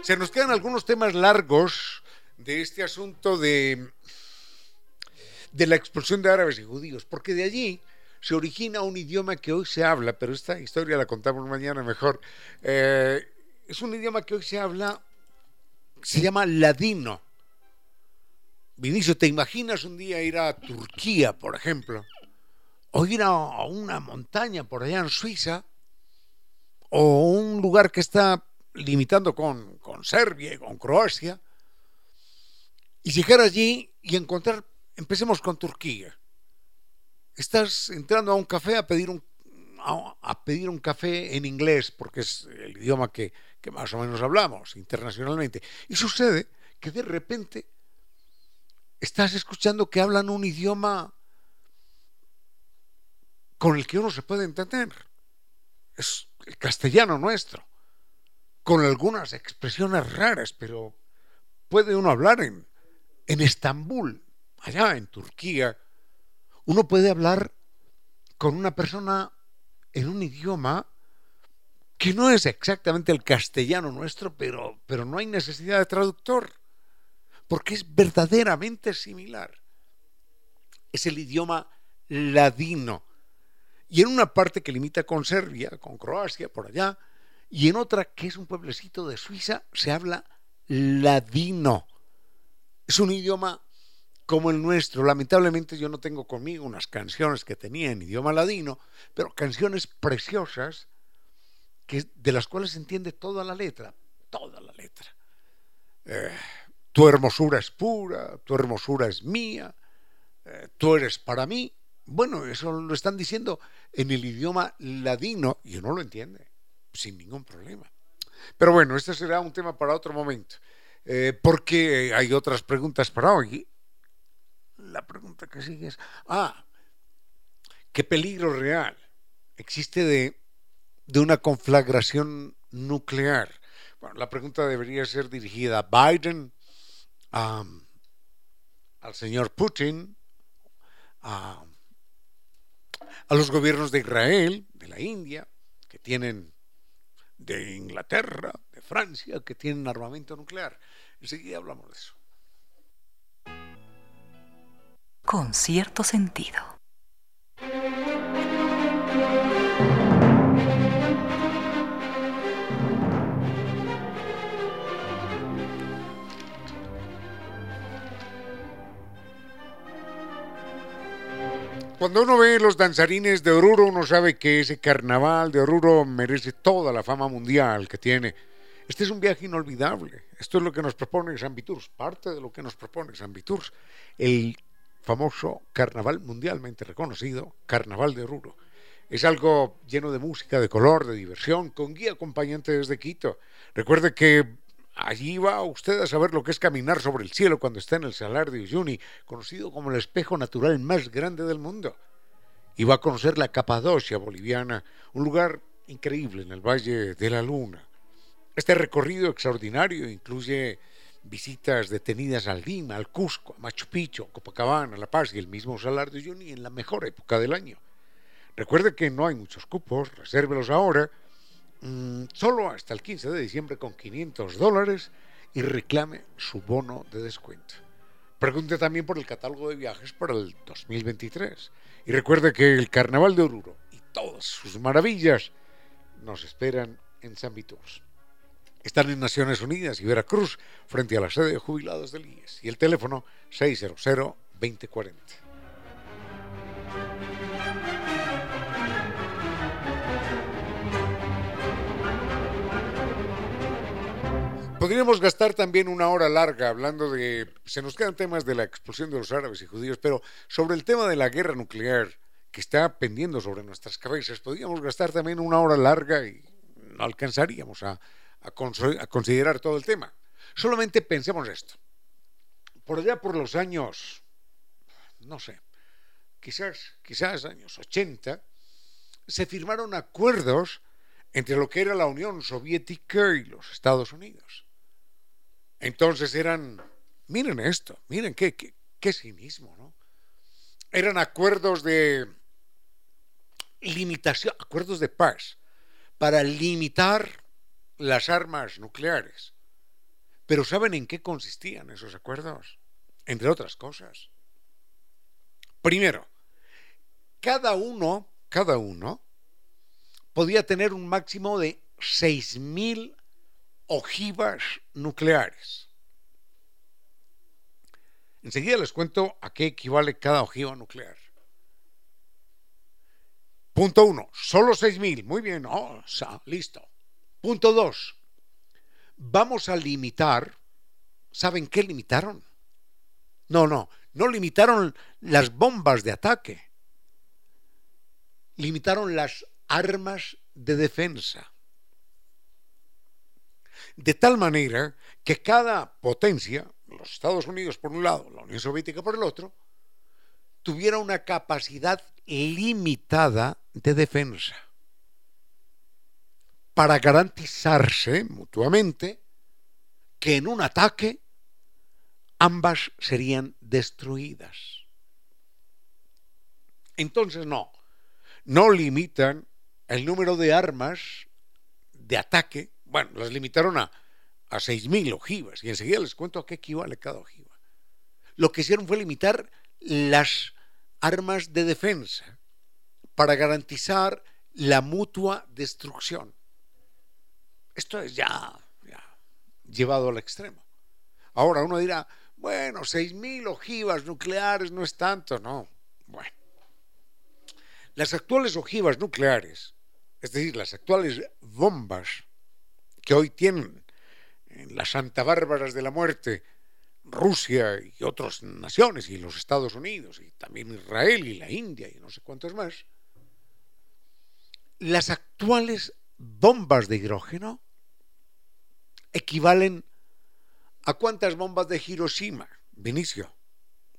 Se nos quedan algunos temas largos de este asunto de de la expulsión de árabes y judíos, porque de allí se origina un idioma que hoy se habla, pero esta historia la contamos mañana mejor. Eh, es un idioma que hoy se habla, se llama ladino. Vinicio, ¿te imaginas un día ir a Turquía, por ejemplo? O ir a una montaña por allá en Suiza, o un lugar que está limitando con, con Serbia y con Croacia, y llegar allí y encontrar, empecemos con Turquía. Estás entrando a un café a pedir un, a, pedir un café en inglés, porque es el idioma que, que más o menos hablamos internacionalmente. Y sucede que de repente estás escuchando que hablan un idioma con el que uno se puede entender. Es el castellano nuestro con algunas expresiones raras, pero puede uno hablar en, en Estambul, allá en Turquía, uno puede hablar con una persona en un idioma que no es exactamente el castellano nuestro, pero, pero no hay necesidad de traductor, porque es verdaderamente similar. Es el idioma ladino. Y en una parte que limita con Serbia, con Croacia, por allá, y en otra, que es un pueblecito de Suiza, se habla ladino. Es un idioma como el nuestro. Lamentablemente yo no tengo conmigo unas canciones que tenía en idioma ladino, pero canciones preciosas que, de las cuales se entiende toda la letra, toda la letra. Eh, tu hermosura es pura, tu hermosura es mía, eh, tú eres para mí. Bueno, eso lo están diciendo en el idioma ladino y uno lo entiende sin ningún problema. Pero bueno, este será un tema para otro momento, eh, porque hay otras preguntas para hoy. La pregunta que sigue es, ah, ¿qué peligro real existe de, de una conflagración nuclear? Bueno, la pregunta debería ser dirigida a Biden, al señor Putin, a, a los gobiernos de Israel, de la India, que tienen de Inglaterra, de Francia, que tienen armamento nuclear. Enseguida hablamos de eso. Con cierto sentido. Cuando uno ve los danzarines de Oruro, uno sabe que ese carnaval de Oruro merece toda la fama mundial que tiene. Este es un viaje inolvidable. Esto es lo que nos propone San Viturs, parte de lo que nos propone San Viturs, el famoso carnaval mundialmente reconocido, Carnaval de Oruro. Es algo lleno de música, de color, de diversión, con guía acompañante desde Quito. Recuerde que Allí va usted a saber lo que es caminar sobre el cielo cuando está en el Salar de Uyuni, conocido como el espejo natural más grande del mundo. Y va a conocer la Capadocia boliviana, un lugar increíble en el Valle de la Luna. Este recorrido extraordinario incluye visitas detenidas al Lima, al Cusco, a Machu Picchu, a Copacabana, a La Paz y el mismo Salar de Uyuni en la mejor época del año. Recuerde que no hay muchos cupos, resérvelos ahora Mm, solo hasta el 15 de diciembre con 500 dólares y reclame su bono de descuento. Pregunte también por el catálogo de viajes para el 2023. Y recuerde que el Carnaval de Oruro y todas sus maravillas nos esperan en San. Están en Naciones Unidas y Veracruz frente a la sede de jubilados del IES y el teléfono 600 2040. Podríamos gastar también una hora larga hablando de, se nos quedan temas de la expulsión de los árabes y judíos, pero sobre el tema de la guerra nuclear que está pendiendo sobre nuestras cabezas, podríamos gastar también una hora larga y no alcanzaríamos a, considerar todo el tema. Solamente pensemos esto. Por allá por los años, no sé, quizás, quizás años 80, se firmaron acuerdos entre lo que era la Unión Soviética y los Estados Unidos. Entonces eran, miren esto, miren qué, qué cinismo, ¿no? Eran acuerdos de limitación, acuerdos de paz, para limitar las armas nucleares. Pero ¿saben en qué consistían esos acuerdos? Entre otras cosas. Primero, cada uno, cada uno, podía tener un máximo de 6.000 ojivas nucleares. Enseguida les cuento a qué equivale cada ojiva nuclear. Punto uno, solo 6.000. Muy bien, oh, listo. Punto dos, vamos a limitar. ¿Saben qué limitaron? No, no, no limitaron las bombas de ataque. Limitaron las armas de defensa. De tal manera que cada potencia, los Estados Unidos por un lado, la Unión Soviética por el otro, tuviera una capacidad limitada de defensa para garantizarse mutuamente que en un ataque ambas serían destruidas. Entonces no, no limitan el número de armas de ataque, bueno, las limitaron a, a 6.000 ojivas y enseguida les cuento a qué equivale cada ojiva. Lo que hicieron fue limitar las armas de defensa para garantizar la mutua destrucción. Esto es ya, llevado al extremo. Ahora uno dirá, bueno, 6.000 ojivas nucleares no es tanto, no. Bueno, las actuales ojivas nucleares, es decir, las actuales bombas que hoy tienen en las Santa Bárbaras de la Muerte Rusia y otras naciones, y los Estados Unidos, y también Israel y la India, y no sé cuántos más, las actuales bombas de hidrógeno equivalen a cuántas bombas de Hiroshima, Vinicio,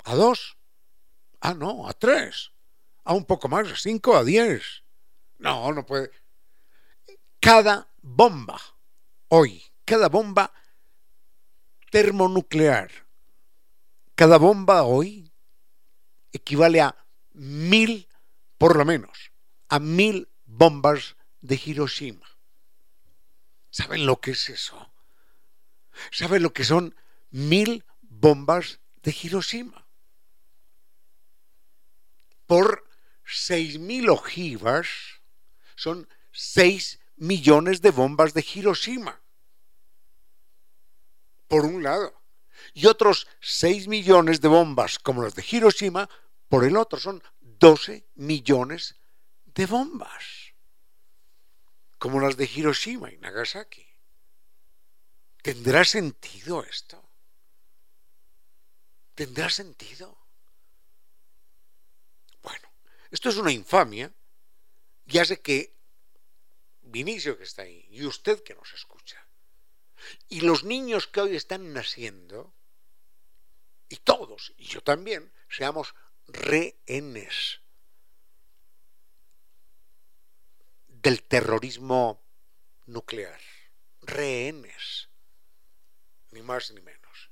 a dos, ah no, a tres, a un poco más, a cinco, a diez, no, no puede. Cada bomba, hoy, cada bomba termonuclear. Cada bomba hoy equivale a mil, por lo menos, a mil bombas de Hiroshima. ¿Saben lo que es eso? ¿Saben lo que son mil bombas de Hiroshima? Por seis mil ojivas son seis millones de bombas de Hiroshima por un lado, y otros 6 millones de bombas como las de Hiroshima por el otro. Son 12 millones de bombas, como las de Hiroshima y Nagasaki. ¿Tendrá sentido esto? ¿Tendrá sentido? Bueno, esto es una infamia ya sé que Vinicio que está ahí y usted que nos escucha y los niños que hoy están naciendo, y todos, y yo también, seamos rehenes del terrorismo nuclear. Rehenes. Ni más ni menos.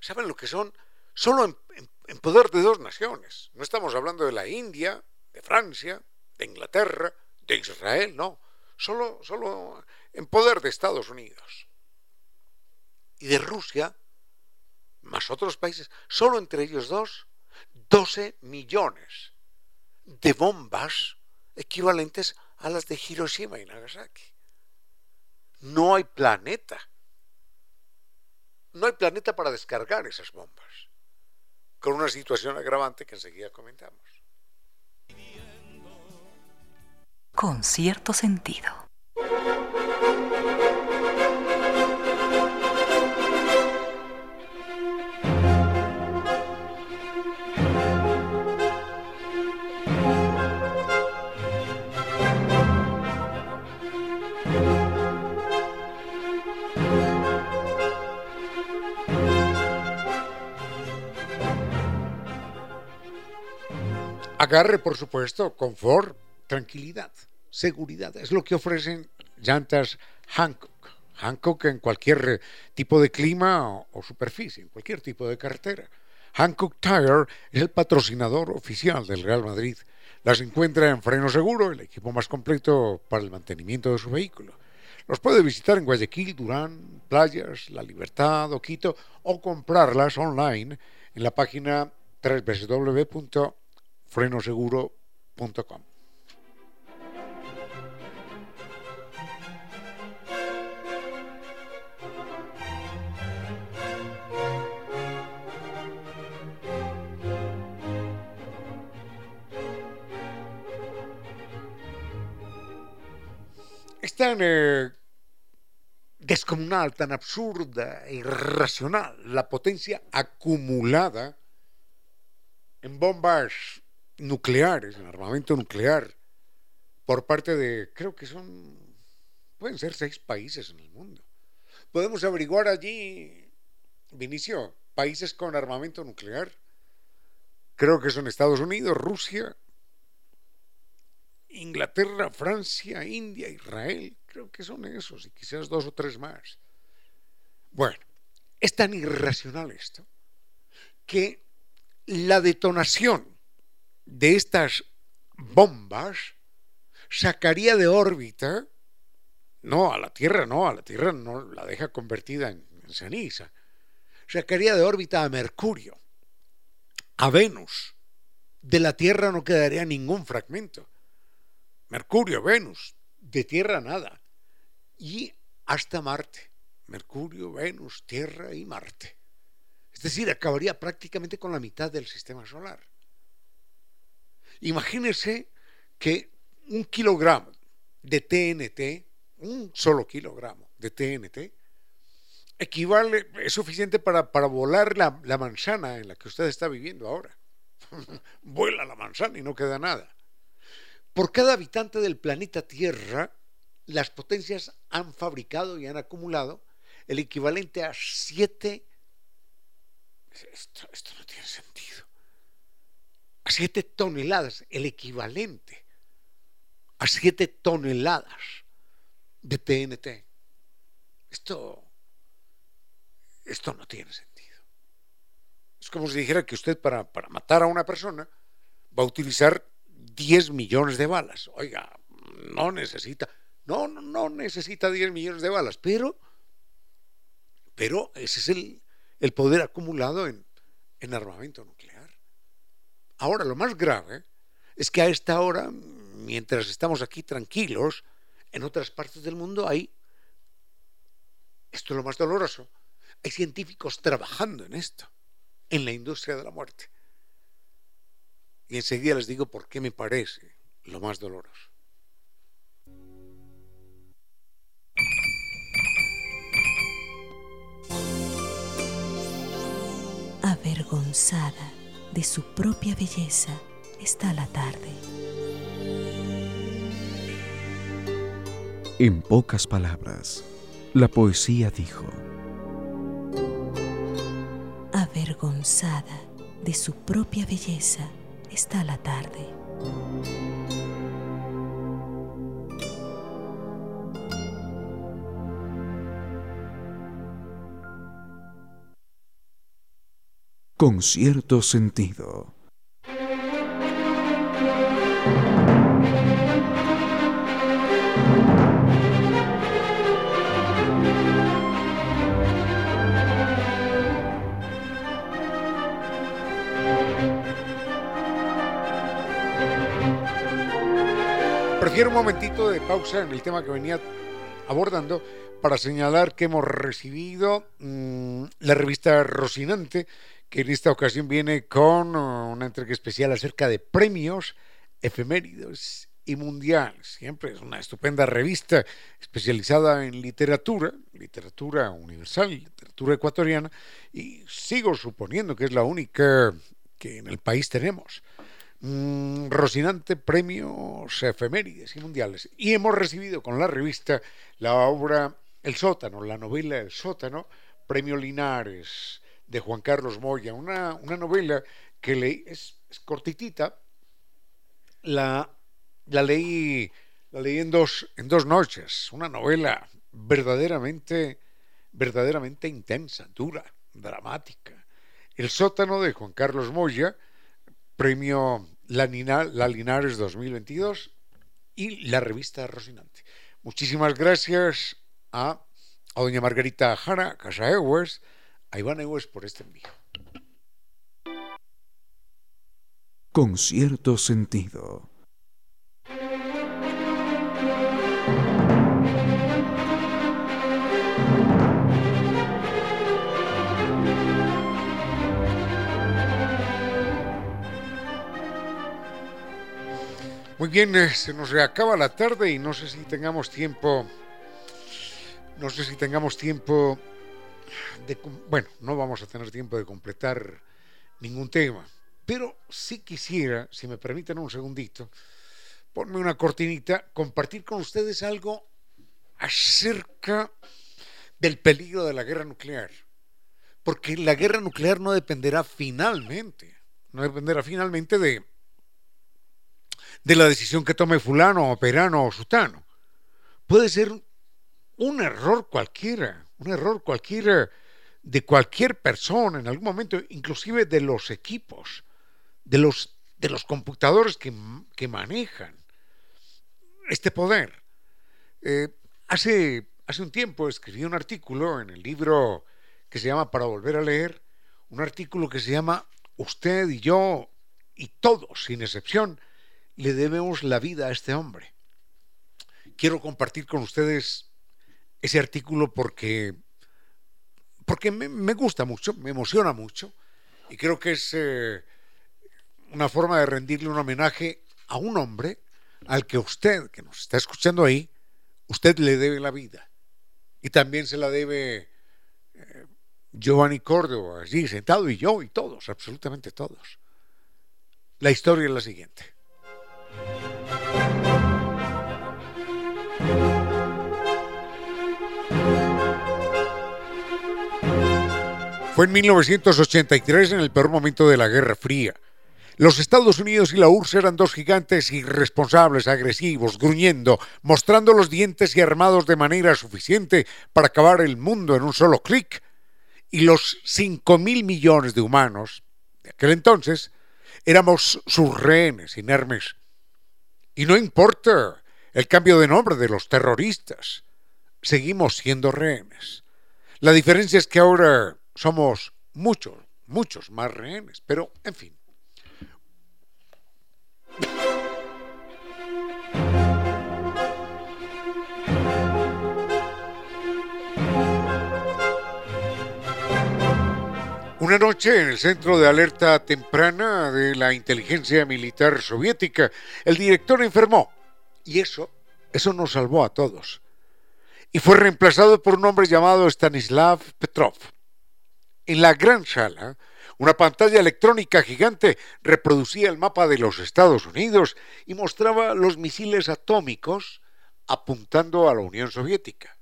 ¿Saben lo que son? Solo en, poder de dos naciones. No estamos hablando de la India, de Francia, de Inglaterra, de Israel, no. Solo, solo en poder de Estados Unidos y de Rusia, más otros países, solo entre ellos dos, 12 millones de bombas equivalentes a las de Hiroshima y Nagasaki. No hay planeta. No hay planeta para descargar esas bombas. Con una situación agravante que enseguida comentamos. Con cierto sentido. Agarre, por supuesto, confort, tranquilidad, seguridad. Es lo que ofrecen llantas Hancock. Hancock en cualquier tipo de clima o, superficie, en cualquier tipo de carretera. Hancock Tire es el patrocinador oficial del Real Madrid. Las encuentra en freno seguro, el equipo más completo para el mantenimiento de su vehículo. Los puede visitar en Guayaquil, Durán, Playas, La Libertad o Quito o comprarlas online en la página www.frenoseguro.com. es tan eh, descomunal, tan absurda e irracional la potencia acumulada en bombas nucleares, en armamento nuclear, por parte de, creo que son, pueden ser seis países en el mundo. Podemos averiguar allí, Vinicio, países con armamento nuclear. Creo que son Estados Unidos, Rusia, Inglaterra, Francia, India, Israel, creo que son esos, y quizás dos o tres más. Bueno, es tan irracional esto que la detonación de estas bombas sacaría de órbita, no a la Tierra, no, a la Tierra no la deja convertida en, en ceniza, sacaría de órbita a Mercurio, a Venus. De la Tierra no quedaría ningún fragmento Mercurio, Venus, de Tierra nada. Y hasta Marte. Mercurio, Venus, Tierra y Marte. Es decir, acabaría prácticamente con la mitad del sistema solar. Imagínense que un kilogramo de TNT, un solo kilogramo de TNT, equivale, es suficiente para, volar la, la manzana en la que usted está viviendo ahora. Vuela la manzana y no queda nada. Por cada habitante del planeta Tierra, las potencias han fabricado y han acumulado el equivalente a siete... Esto, no tiene sentido. A siete toneladas, el equivalente a siete toneladas de TNT. Esto, esto no tiene sentido. Es como si dijera que usted para, para matar a una persona va a utilizar 10 millones de balas. Oiga, no necesita, no, no necesita 10 millones de balas, pero, pero ese es el, el poder acumulado en, en armamento nuclear. Ahora, lo más grave es que a esta hora, mientras estamos aquí tranquilos, en otras partes del mundo hay, esto es lo más doloroso, hay científicos trabajando en esto, en la industria de la muerte. Y enseguida les digo por qué me parece lo más doloroso. Avergonzada de su propia belleza está la tarde. En pocas palabras, la poesía dijo, avergonzada de su propia belleza está la tarde. Con cierto sentido. Prefiero un momentito de pausa en el tema que venía abordando para señalar que hemos recibido mm, la revista Rocinante, que en esta ocasión viene con uh, una entrega especial acerca de premios efeméridos y mundiales. Siempre es una estupenda revista especializada en literatura, literatura universal, literatura ecuatoriana, y sigo suponiendo que es la única que en el país tenemos. Mm, Rocinante Premios Efemérides y Mundiales. Y hemos recibido con la revista la obra El sótano, la novela El sótano, Premio Linares de Juan Carlos Moya, una, una novela que leí, es, cortitita, la, la, leí, la leí en dos, en dos noches, una novela verdaderamente, verdaderamente intensa, dura, dramática. El sótano de Juan Carlos Moya, premio La, Linares 2022 y la revista Rocinante. Muchísimas gracias a, a doña Margarita Jara, Casa Ewes, a Iván Ewes por este envío. Con cierto sentido. Muy bien, eh, se nos reacaba la tarde y no sé si tengamos tiempo, no sé si tengamos tiempo bueno, no vamos a tener tiempo de completar ningún tema, pero sí quisiera, si me permiten un segundito, ponme una cortinita, compartir con ustedes algo acerca del peligro de la guerra nuclear, porque la guerra nuclear no dependerá finalmente, no dependerá finalmente de de la decisión que tome fulano o perano o sutano. Puede ser un error cualquiera, un error cualquiera de cualquier persona en algún momento, inclusive de los equipos, de los, de los computadores que, que manejan este poder. Eh, hace, hace un tiempo escribí un artículo en el libro que se llama Para volver a leer, un artículo que se llama Usted y yo y todos, sin excepción, le debemos la vida a este hombre. Quiero compartir con ustedes ese artículo porque, porque me, gusta mucho, me emociona mucho y creo que es eh, una forma de rendirle un homenaje a un hombre al que usted, que nos está escuchando ahí, usted le debe la vida. Y también se la debe eh, Giovanni Córdoba, allí sentado, y yo, y todos, absolutamente todos. La historia es la siguiente. Fue en 1983 en el peor momento de la Guerra Fría. Los Estados Unidos y la URSS eran dos gigantes irresponsables, agresivos, gruñendo, mostrando los dientes y armados de manera suficiente para acabar el mundo en un solo clic. Y los 5 mil millones de humanos de aquel entonces éramos sus rehenes inermes. Y no importa el cambio de nombre de los terroristas, seguimos siendo rehenes. La diferencia es que ahora somos muchos, muchos más rehenes, pero en fin. Una noche en el centro de alerta temprana de la inteligencia militar soviética, el director enfermó y eso, eso nos salvó a todos. Y fue reemplazado por un hombre llamado Stanislav Petrov. En la gran sala, una pantalla electrónica gigante reproducía el mapa de los Estados Unidos y mostraba los misiles atómicos apuntando a la Unión Soviética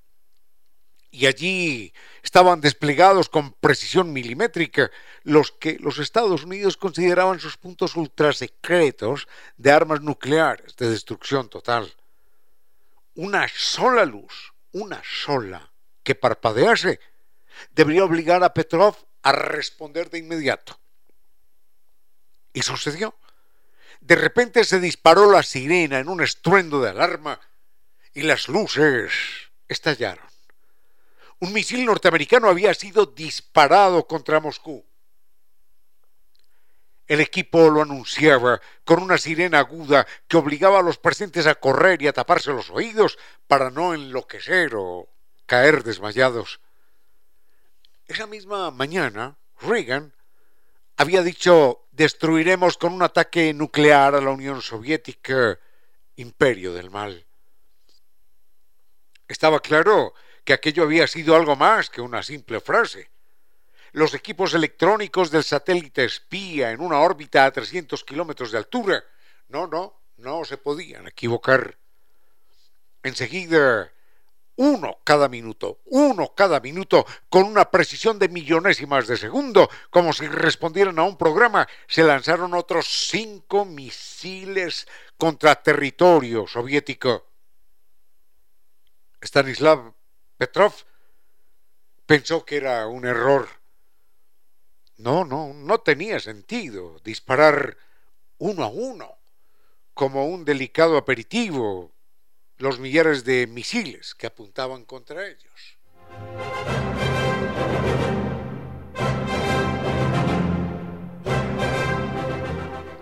y allí estaban desplegados con precisión milimétrica los que los Estados Unidos consideraban sus puntos ultrasecretos de armas nucleares de destrucción total. Una sola luz, una sola, que parpadease, debería obligar a Petrov a responder de inmediato. Y sucedió. De repente se disparó la sirena en un estruendo de alarma y las luces estallaron un misil norteamericano había sido disparado contra Moscú. El equipo lo anunciaba con una sirena aguda que obligaba a los presentes a correr y a taparse los oídos para no enloquecer o caer desmayados. Esa misma mañana, Reagan había dicho destruiremos con un ataque nuclear a la Unión Soviética, imperio del mal. Estaba claro que aquello había sido algo más que una simple frase. Los equipos electrónicos del satélite espía en una órbita a 300 kilómetros de altura, no, no, no se podían equivocar. Enseguida, uno cada minuto, uno cada minuto, con una precisión de millonésimas de segundo, como si respondieran a un programa, se lanzaron otros cinco misiles contra territorio soviético. Stanislav Petrov pensó que era un error. No, no, no tenía sentido disparar uno a uno, como un delicado aperitivo, los millares de misiles que apuntaban contra ellos.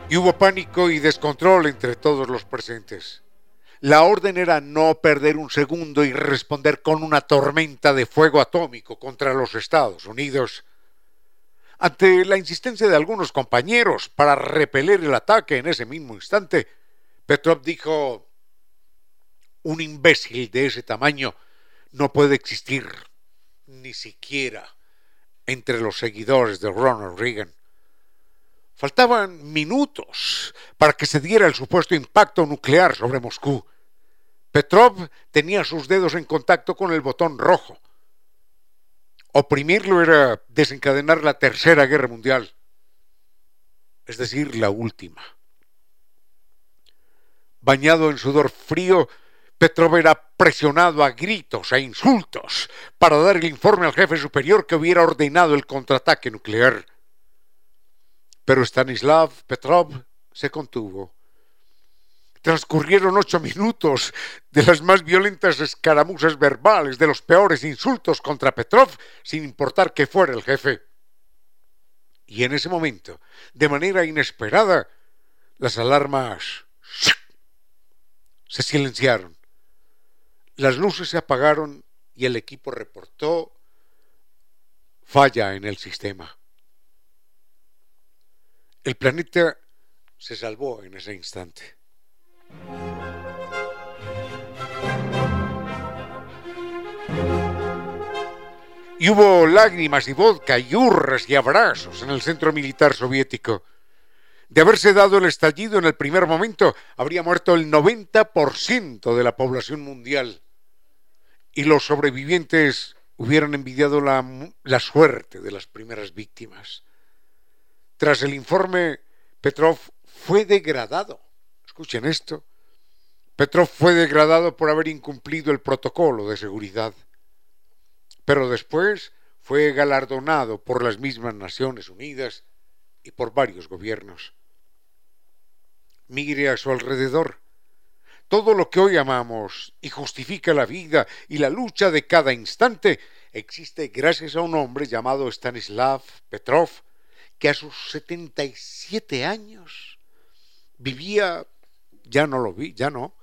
Y hubo pánico y descontrol entre todos los presentes. La orden era no perder un segundo y responder con una tormenta de fuego atómico contra los Estados Unidos. Ante la insistencia de algunos compañeros para repeler el ataque en ese mismo instante, Petrov dijo, un imbécil de ese tamaño no puede existir ni siquiera entre los seguidores de Ronald Reagan. Faltaban minutos para que se diera el supuesto impacto nuclear sobre Moscú. Petrov tenía sus dedos en contacto con el botón rojo. Oprimirlo era desencadenar la tercera guerra mundial, es decir, la última. Bañado en sudor frío, Petrov era presionado a gritos e insultos para dar el informe al jefe superior que hubiera ordenado el contraataque nuclear. Pero Stanislav Petrov se contuvo. Transcurrieron ocho minutos de las más violentas escaramuzas verbales, de los peores insultos contra Petrov, sin importar que fuera el jefe. Y en ese momento, de manera inesperada, las alarmas se silenciaron. Las luces se apagaron y el equipo reportó falla en el sistema. El planeta se salvó en ese instante. Y hubo lágrimas y vodka y hurras y abrazos en el centro militar soviético. De haberse dado el estallido en el primer momento, habría muerto el 90% de la población mundial. Y los sobrevivientes hubieran envidiado la, la suerte de las primeras víctimas. Tras el informe, Petrov fue degradado. Escuchen esto. Petrov fue degradado por haber incumplido el protocolo de seguridad. Pero después fue galardonado por las mismas Naciones Unidas y por varios gobiernos. Mire a su alrededor. Todo lo que hoy amamos y justifica la vida y la lucha de cada instante existe gracias a un hombre llamado Stanislav Petrov, que a sus 77 años vivía, ya no lo vi, ya no,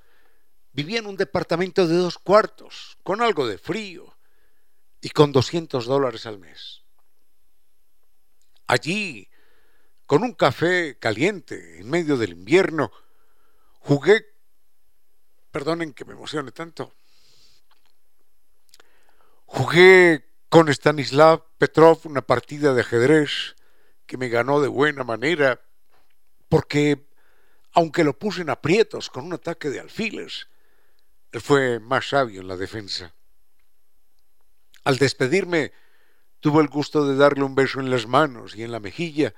vivía en un departamento de dos cuartos, con algo de frío y con 200 dólares al mes. Allí, con un café caliente en medio del invierno, jugué, perdonen que me emocione tanto, jugué con Stanislav Petrov una partida de ajedrez que me ganó de buena manera, porque, aunque lo puse en aprietos con un ataque de alfiles, él fue más sabio en la defensa. Al despedirme, tuvo el gusto de darle un beso en las manos y en la mejilla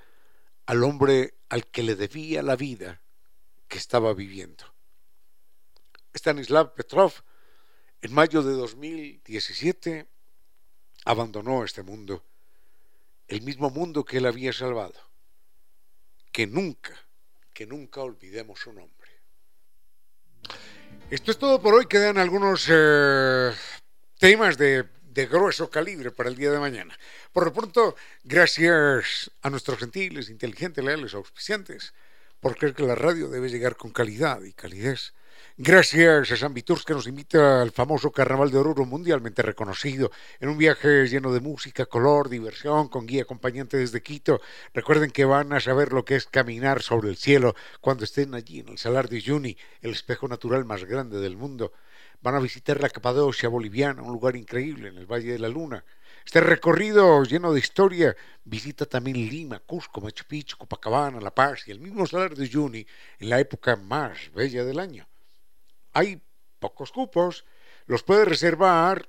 al hombre al que le debía la vida que estaba viviendo. Stanislav Petrov, en mayo de 2017, abandonó este mundo el mismo mundo que él había salvado. Que nunca, que nunca olvidemos su nombre. Esto es todo por hoy. Quedan algunos eh, temas de, de, grueso calibre para el día de mañana. Por lo pronto, gracias a nuestros gentiles, inteligentes, leales, auspiciantes, por creer que la radio debe llegar con calidad y calidez Gracias a San Viturs que nos invita al famoso Carnaval de Oruro mundialmente reconocido en un viaje lleno de música, color, diversión, con guía acompañante desde Quito. Recuerden que van a saber lo que es caminar sobre el cielo cuando estén allí en el Salar de Uyuni, el espejo natural más grande del mundo. Van a visitar la Capadocia boliviana, un lugar increíble en el Valle de la Luna. Este recorrido lleno de historia visita también Lima, Cusco, Machu Picchu, Copacabana, La Paz y el mismo Salar de Uyuni en la época más bella del año hay pocos cupos, los puede reservar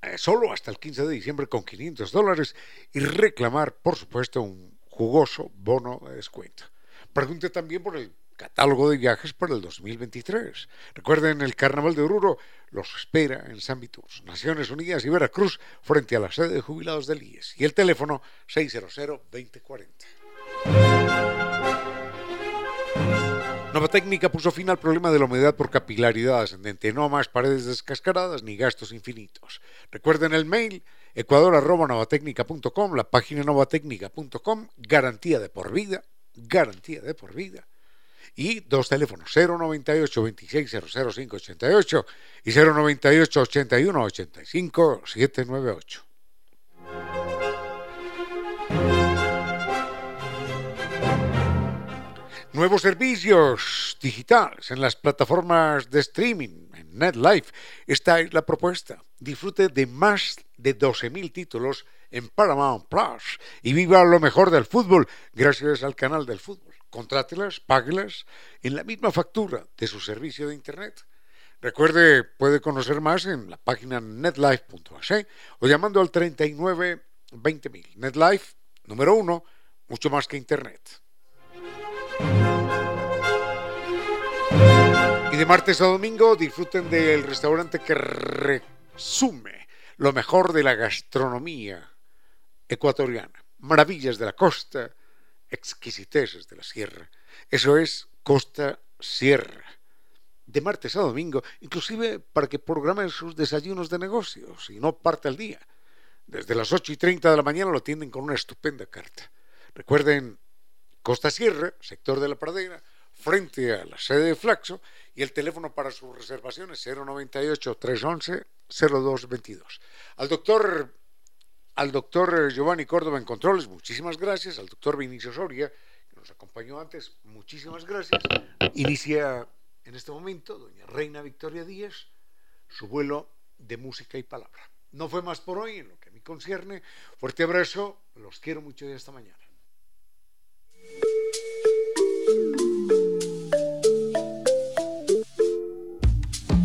eh, solo hasta el 15 de diciembre con 500 dólares y reclamar, por supuesto, un jugoso bono de descuento. Pregunte también por el catálogo de viajes para el 2023. Recuerden, el Carnaval de Oruro los espera en San Viturs, Naciones Unidas y Veracruz, frente a la sede de jubilados del IES. Y el teléfono 600-2040. Nueva técnica puso fin al problema de la humedad por capilaridad ascendente. No más paredes descascaradas ni gastos infinitos. Recuerden el mail ecuador.novatecnica.com, la página novatecnica.com, garantía de por vida, garantía de por vida. Y dos teléfonos, 098 26 00588 y 098 81 85 798. Nuevos servicios digitales en las plataformas de streaming, en NetLife. Esta es la propuesta. Disfrute de más de 12.000 títulos en Paramount Plus y viva lo mejor del fútbol gracias al canal del fútbol. Contrátelas, páguelas en la misma factura de su servicio de Internet. Recuerde, puede conocer más en la página netlife.ac o llamando al 39 20.000. NetLife, número uno, mucho más que Internet. Y de martes a domingo disfruten del restaurante que resume lo mejor de la gastronomía ecuatoriana. Maravillas de la costa, exquisiteces de la sierra. Eso es Costa Sierra. De martes a domingo, inclusive para que programen sus desayunos de negocios y no parte al día. Desde las 8 y 30 de la mañana lo atienden con una estupenda carta. Recuerden, Costa Sierra, sector de la Pradera, frente a la sede de Flaxo y el teléfono para sus reservaciones 098-311-0222. Al doctor, al doctor Giovanni Córdoba en Controles, muchísimas gracias. Al doctor Vinicio Soria, que nos acompañó antes, muchísimas gracias. Inicia en este momento doña Reina Victoria Díaz su vuelo de música y palabra. No fue más por hoy en lo que a mí concierne. Fuerte abrazo, los quiero mucho y esta mañana.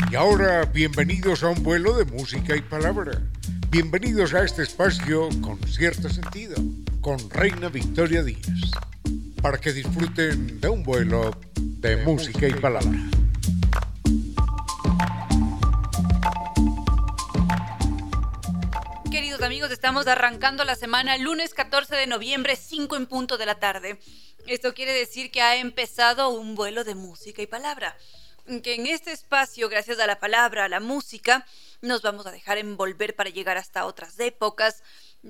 Y ahora, bienvenidos a un vuelo de música y palabra. Bienvenidos a este espacio con cierto sentido, con Reina Victoria Díaz, para que disfruten de un vuelo de, música y palabra. Queridos amigos, estamos arrancando la semana lunes 14 de noviembre, 5 en punto de la tarde. Esto quiere decir que ha empezado un vuelo de música y palabra que en este espacio, gracias a la palabra, a la música, nos vamos a dejar envolver para llegar hasta otras épocas,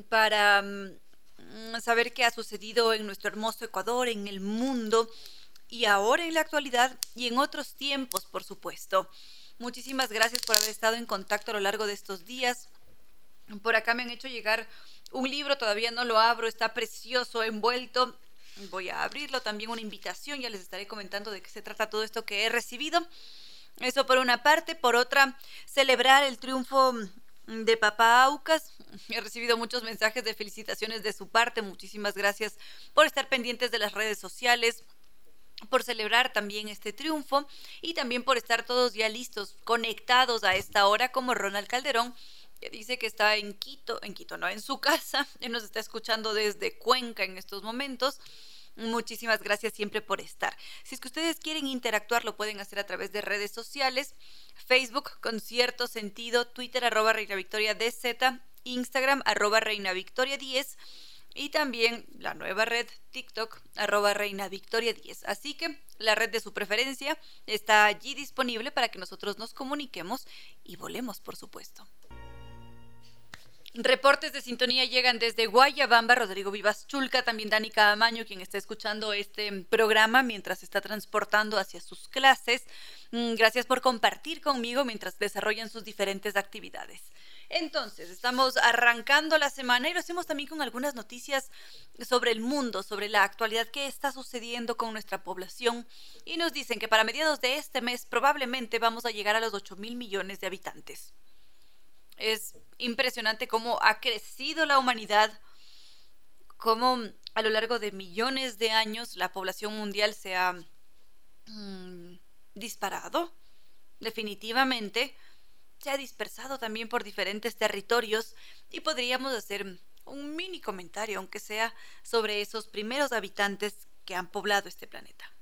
para mm, saber qué ha sucedido en nuestro hermoso Ecuador, en el mundo y ahora en la actualidad y en otros tiempos, por supuesto. Muchísimas gracias por haber estado en contacto a lo largo de estos días. Por acá me han hecho llegar un libro, todavía no lo abro, está precioso, envuelto Voy a abrirlo también una invitación, ya les estaré comentando de qué se trata todo esto que he recibido. Eso por una parte, por otra, celebrar el triunfo de Papá Aucas. He recibido muchos mensajes de felicitaciones de su parte. Muchísimas gracias por estar pendientes de las redes sociales, por celebrar también este triunfo y también por estar todos ya listos, conectados a esta hora como Ronald Calderón que dice que está en Quito, en Quito, no, en su casa, él nos está escuchando desde Cuenca en estos momentos. Muchísimas gracias siempre por estar. Si es que ustedes quieren interactuar, lo pueden hacer a través de redes sociales, Facebook con cierto sentido, Twitter arroba Reina Victoria DZ, Instagram arroba Reina Victoria 10 y también la nueva red TikTok arroba Reina Victoria 10. Así que la red de su preferencia está allí disponible para que nosotros nos comuniquemos y volemos, por supuesto. Reportes de sintonía llegan desde Guayabamba, Rodrigo Vivas Chulca, también Dani Cadamaño, quien está escuchando este programa mientras está transportando hacia sus clases. Mm, gracias por compartir conmigo mientras desarrollan sus diferentes actividades. Entonces, estamos arrancando la semana y lo hacemos también con algunas noticias sobre el mundo, sobre la actualidad que está sucediendo con nuestra población. Y nos dicen que para mediados de este mes probablemente vamos a llegar a los 8 mil millones de habitantes. Es impresionante cómo ha crecido la humanidad, cómo a lo largo de millones de años la población mundial se ha mm, disparado. Definitivamente se ha dispersado también por diferentes territorios y podríamos hacer un mini comentario, aunque sea sobre esos primeros habitantes que han poblado este planeta.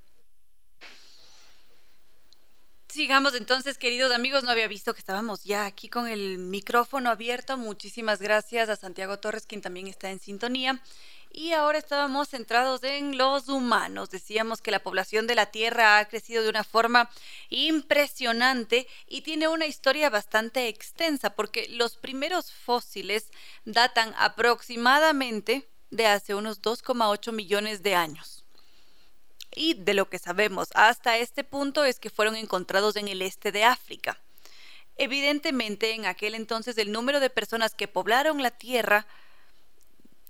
Sigamos entonces, queridos amigos. No había visto que estábamos ya aquí con el micrófono abierto. Muchísimas gracias a Santiago Torres, quien también está en sintonía. y ahora estábamos centrados en los humanos. Decíamos que la población de la Tierra ha crecido de una forma impresionante y tiene una historia bastante extensa porque los primeros fósiles datan aproximadamente de hace unos 2,8 millones de años. Y de lo que sabemos hasta este punto es que fueron encontrados en el este de África. Evidentemente, en aquel entonces el número de personas que poblaron la Tierra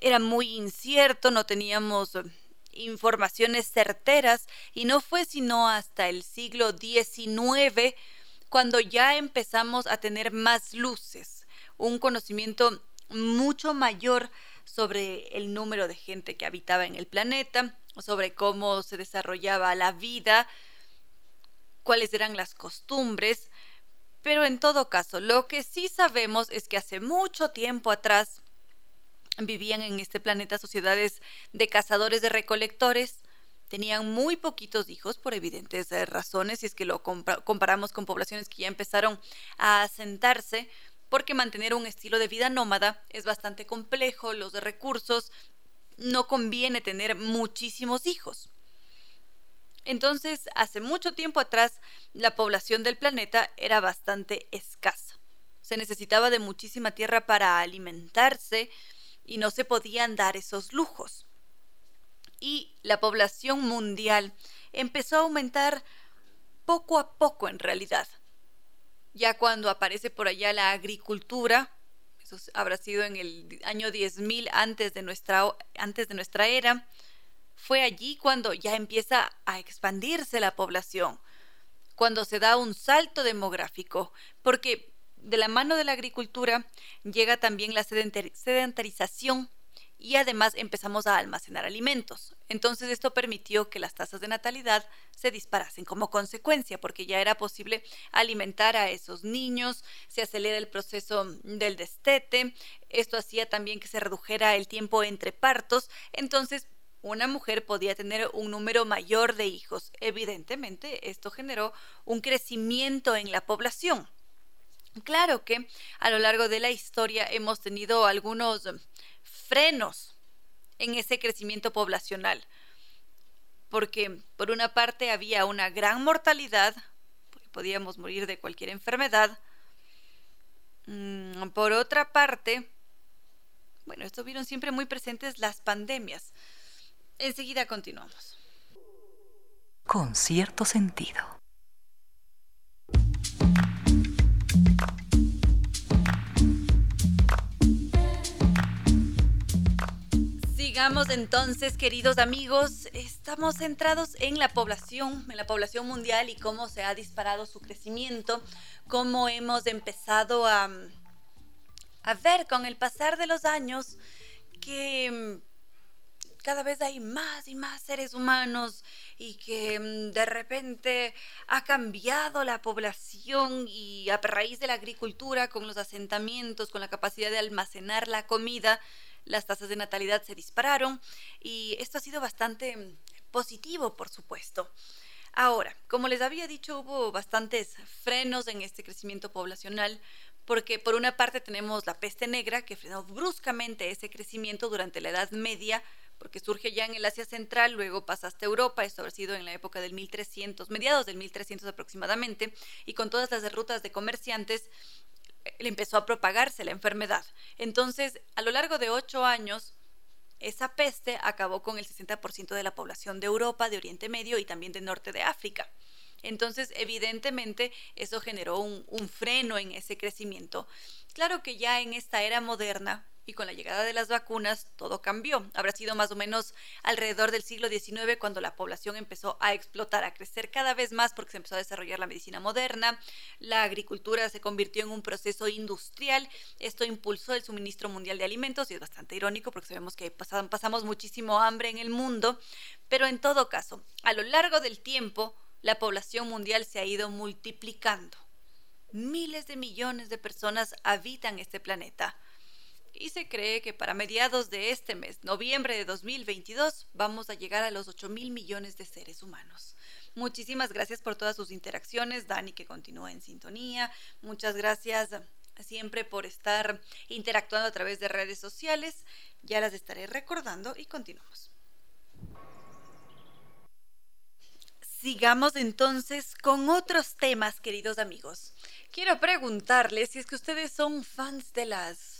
era muy incierto, no teníamos eh, informaciones certeras y no fue sino hasta el siglo XIX cuando ya empezamos a tener más luces, un conocimiento mucho mayor sobre el número de gente que habitaba en el planeta, sobre cómo se desarrollaba la vida, cuáles eran las costumbres, pero en todo caso, lo que sí sabemos es que hace mucho tiempo atrás vivían en este planeta sociedades de cazadores de recolectores, tenían muy poquitos hijos por evidentes eh, razones, si es que lo comparamos con poblaciones que ya empezaron a asentarse, porque mantener un estilo de vida nómada es bastante complejo, los recursos, no conviene tener muchísimos hijos. Entonces, hace mucho tiempo atrás, la población del planeta era bastante escasa. Se necesitaba de muchísima tierra para alimentarse, y no se podían dar esos lujos. Y la población mundial empezó a aumentar poco a poco en realidad. Ya cuando aparece por allá la agricultura, eso habrá sido en el año 10.000 antes de nuestra antes de nuestra era, fue allí cuando ya empieza a expandirse la población, cuando se da un salto demográfico, porque de la mano de la agricultura llega también la sedentarización y además empezamos a almacenar alimentos. Entonces esto permitió que las tasas de natalidad se disparasen como consecuencia, porque ya era posible alimentar a esos niños, se acelera el proceso del destete, esto hacía también que se redujera el tiempo entre partos, entonces una mujer podía tener un número mayor de hijos. Evidentemente esto generó un crecimiento en la población. Claro que a lo largo de la historia hemos tenido algunos frenos en ese crecimiento poblacional, porque por una parte había una gran mortalidad, podíamos morir de cualquier enfermedad, mm, por otra parte, bueno, estuvieron siempre muy presentes las pandemias. Enseguida continuamos. Con cierto sentido. Sigamos entonces, queridos amigos, estamos centrados en la población, en la población mundial y cómo se ha disparado su crecimiento, cómo hemos empezado a, ver con el pasar de los años que mm, cada vez hay más y más seres humanos y que mm, de repente ha cambiado la población y a raíz de la agricultura, con los asentamientos, con la capacidad de almacenar la comida, las tasas de natalidad se dispararon y esto ha sido bastante mm, positivo, por supuesto. Ahora, como les había dicho, hubo bastantes frenos en este crecimiento poblacional porque por una parte tenemos la peste negra que frenó bruscamente ese crecimiento durante la Edad Media, porque surge ya en el Asia Central, luego pasa hasta Europa, esto ha sido en la época del 1300, mediados del 1300 aproximadamente, y con todas las rutas de comerciantes empezó a propagarse la enfermedad. Entonces, a lo largo de ocho años, esa peste acabó con el 60% de la población de Europa, de Oriente Medio y también del norte de África. Entonces, evidentemente, eso generó un, un freno en ese crecimiento. Claro que ya en esta era moderna, y con la llegada de las vacunas todo cambió. Habrá sido más o menos alrededor del siglo XIX cuando la población empezó a explotar, a crecer cada vez más porque se empezó a desarrollar la medicina moderna, la agricultura se convirtió en un proceso industrial, esto impulsó el suministro mundial de alimentos y es bastante irónico porque sabemos que pasamos muchísimo hambre en el mundo, pero en todo caso, a lo largo del tiempo, la población mundial se ha ido multiplicando. Miles de millones de personas habitan este planeta y se cree que para mediados de este mes, noviembre de 2022, vamos a llegar a los 8 mil millones de seres humanos. Muchísimas gracias por todas sus interacciones, Dani que continúa en sintonía, muchas gracias siempre por estar interactuando a través de redes sociales. Ya las estaré recordando y continuamos. Sigamos entonces con otros temas, queridos amigos. Quiero preguntarles si es que ustedes son fans de las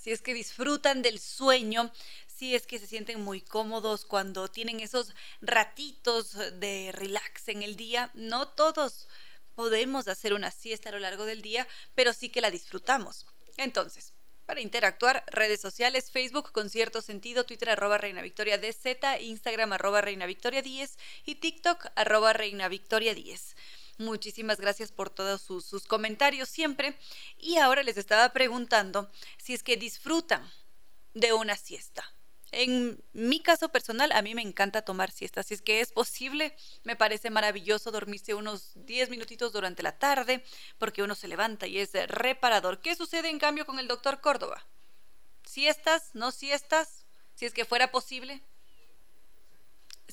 si es que disfrutan del sueño, si es que se sienten muy cómodos cuando tienen esos ratitos de relax en el día. No todos podemos hacer una siesta a lo largo del día, pero sí que la disfrutamos. Entonces, para interactuar, redes sociales, Facebook con cierto sentido, Twitter arroba Reina Victoria DZ, Instagram arroba Reina Victoria 10 y TikTok arroba Reina Victoria 10. Muchísimas gracias por todos sus, comentarios siempre. Y ahora les estaba preguntando si es que disfrutan de una siesta. En mi caso personal, a mí me encanta tomar siestas. Si es que es posible, me parece maravilloso dormirse unos 10 minutitos durante la tarde, porque uno se levanta y es reparador. ¿Qué sucede en cambio con el doctor Córdoba? ¿Siestas? ¿No siestas? Si es que fuera posible.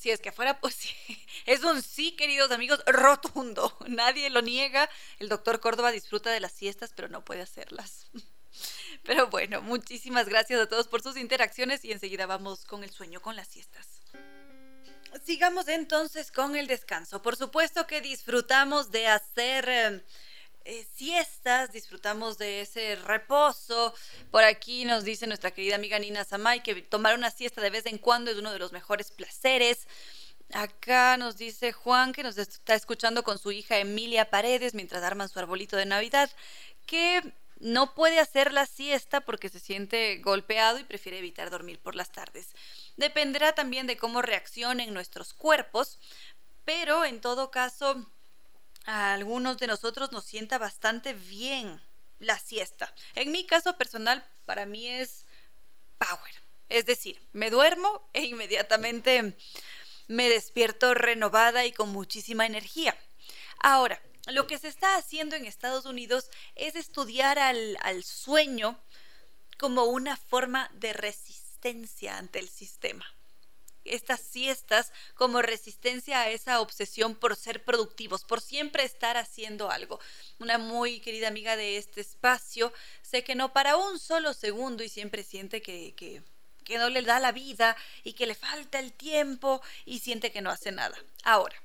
Si es que fuera posible. Es un sí, queridos amigos, rotundo. Nadie lo niega. El doctor Córdoba disfruta de las siestas, pero no puede hacerlas. Pero bueno, muchísimas gracias a todos por sus interacciones y enseguida vamos con el sueño, con las siestas. Sigamos entonces con el descanso. Por supuesto que disfrutamos de hacer eh, siestas, disfrutamos de ese reposo. Por aquí nos dice nuestra querida amiga Nina Samay que tomar una siesta de vez en cuando es uno de los mejores placeres. Acá nos dice Juan que nos está escuchando con su hija Emilia Paredes mientras arman su arbolito de Navidad, que no puede hacer la siesta porque se siente golpeado y prefiere evitar dormir por las tardes. Dependerá también de cómo reaccionen nuestros cuerpos, pero en todo caso a algunos de nosotros nos sienta bastante bien la siesta. En mi caso personal, para mí es power. Es decir, me duermo e inmediatamente me despierto renovada y con muchísima energía. Ahora, lo que se está haciendo en Estados Unidos es estudiar al, sueño como una forma de resistencia ante el sistema estas siestas como resistencia a esa obsesión por ser productivos, por siempre estar haciendo algo. Una muy querida amiga de este espacio sé que no para un solo segundo y siempre siente que, que, no le da la vida y que le falta el tiempo y siente que no hace nada. Ahora,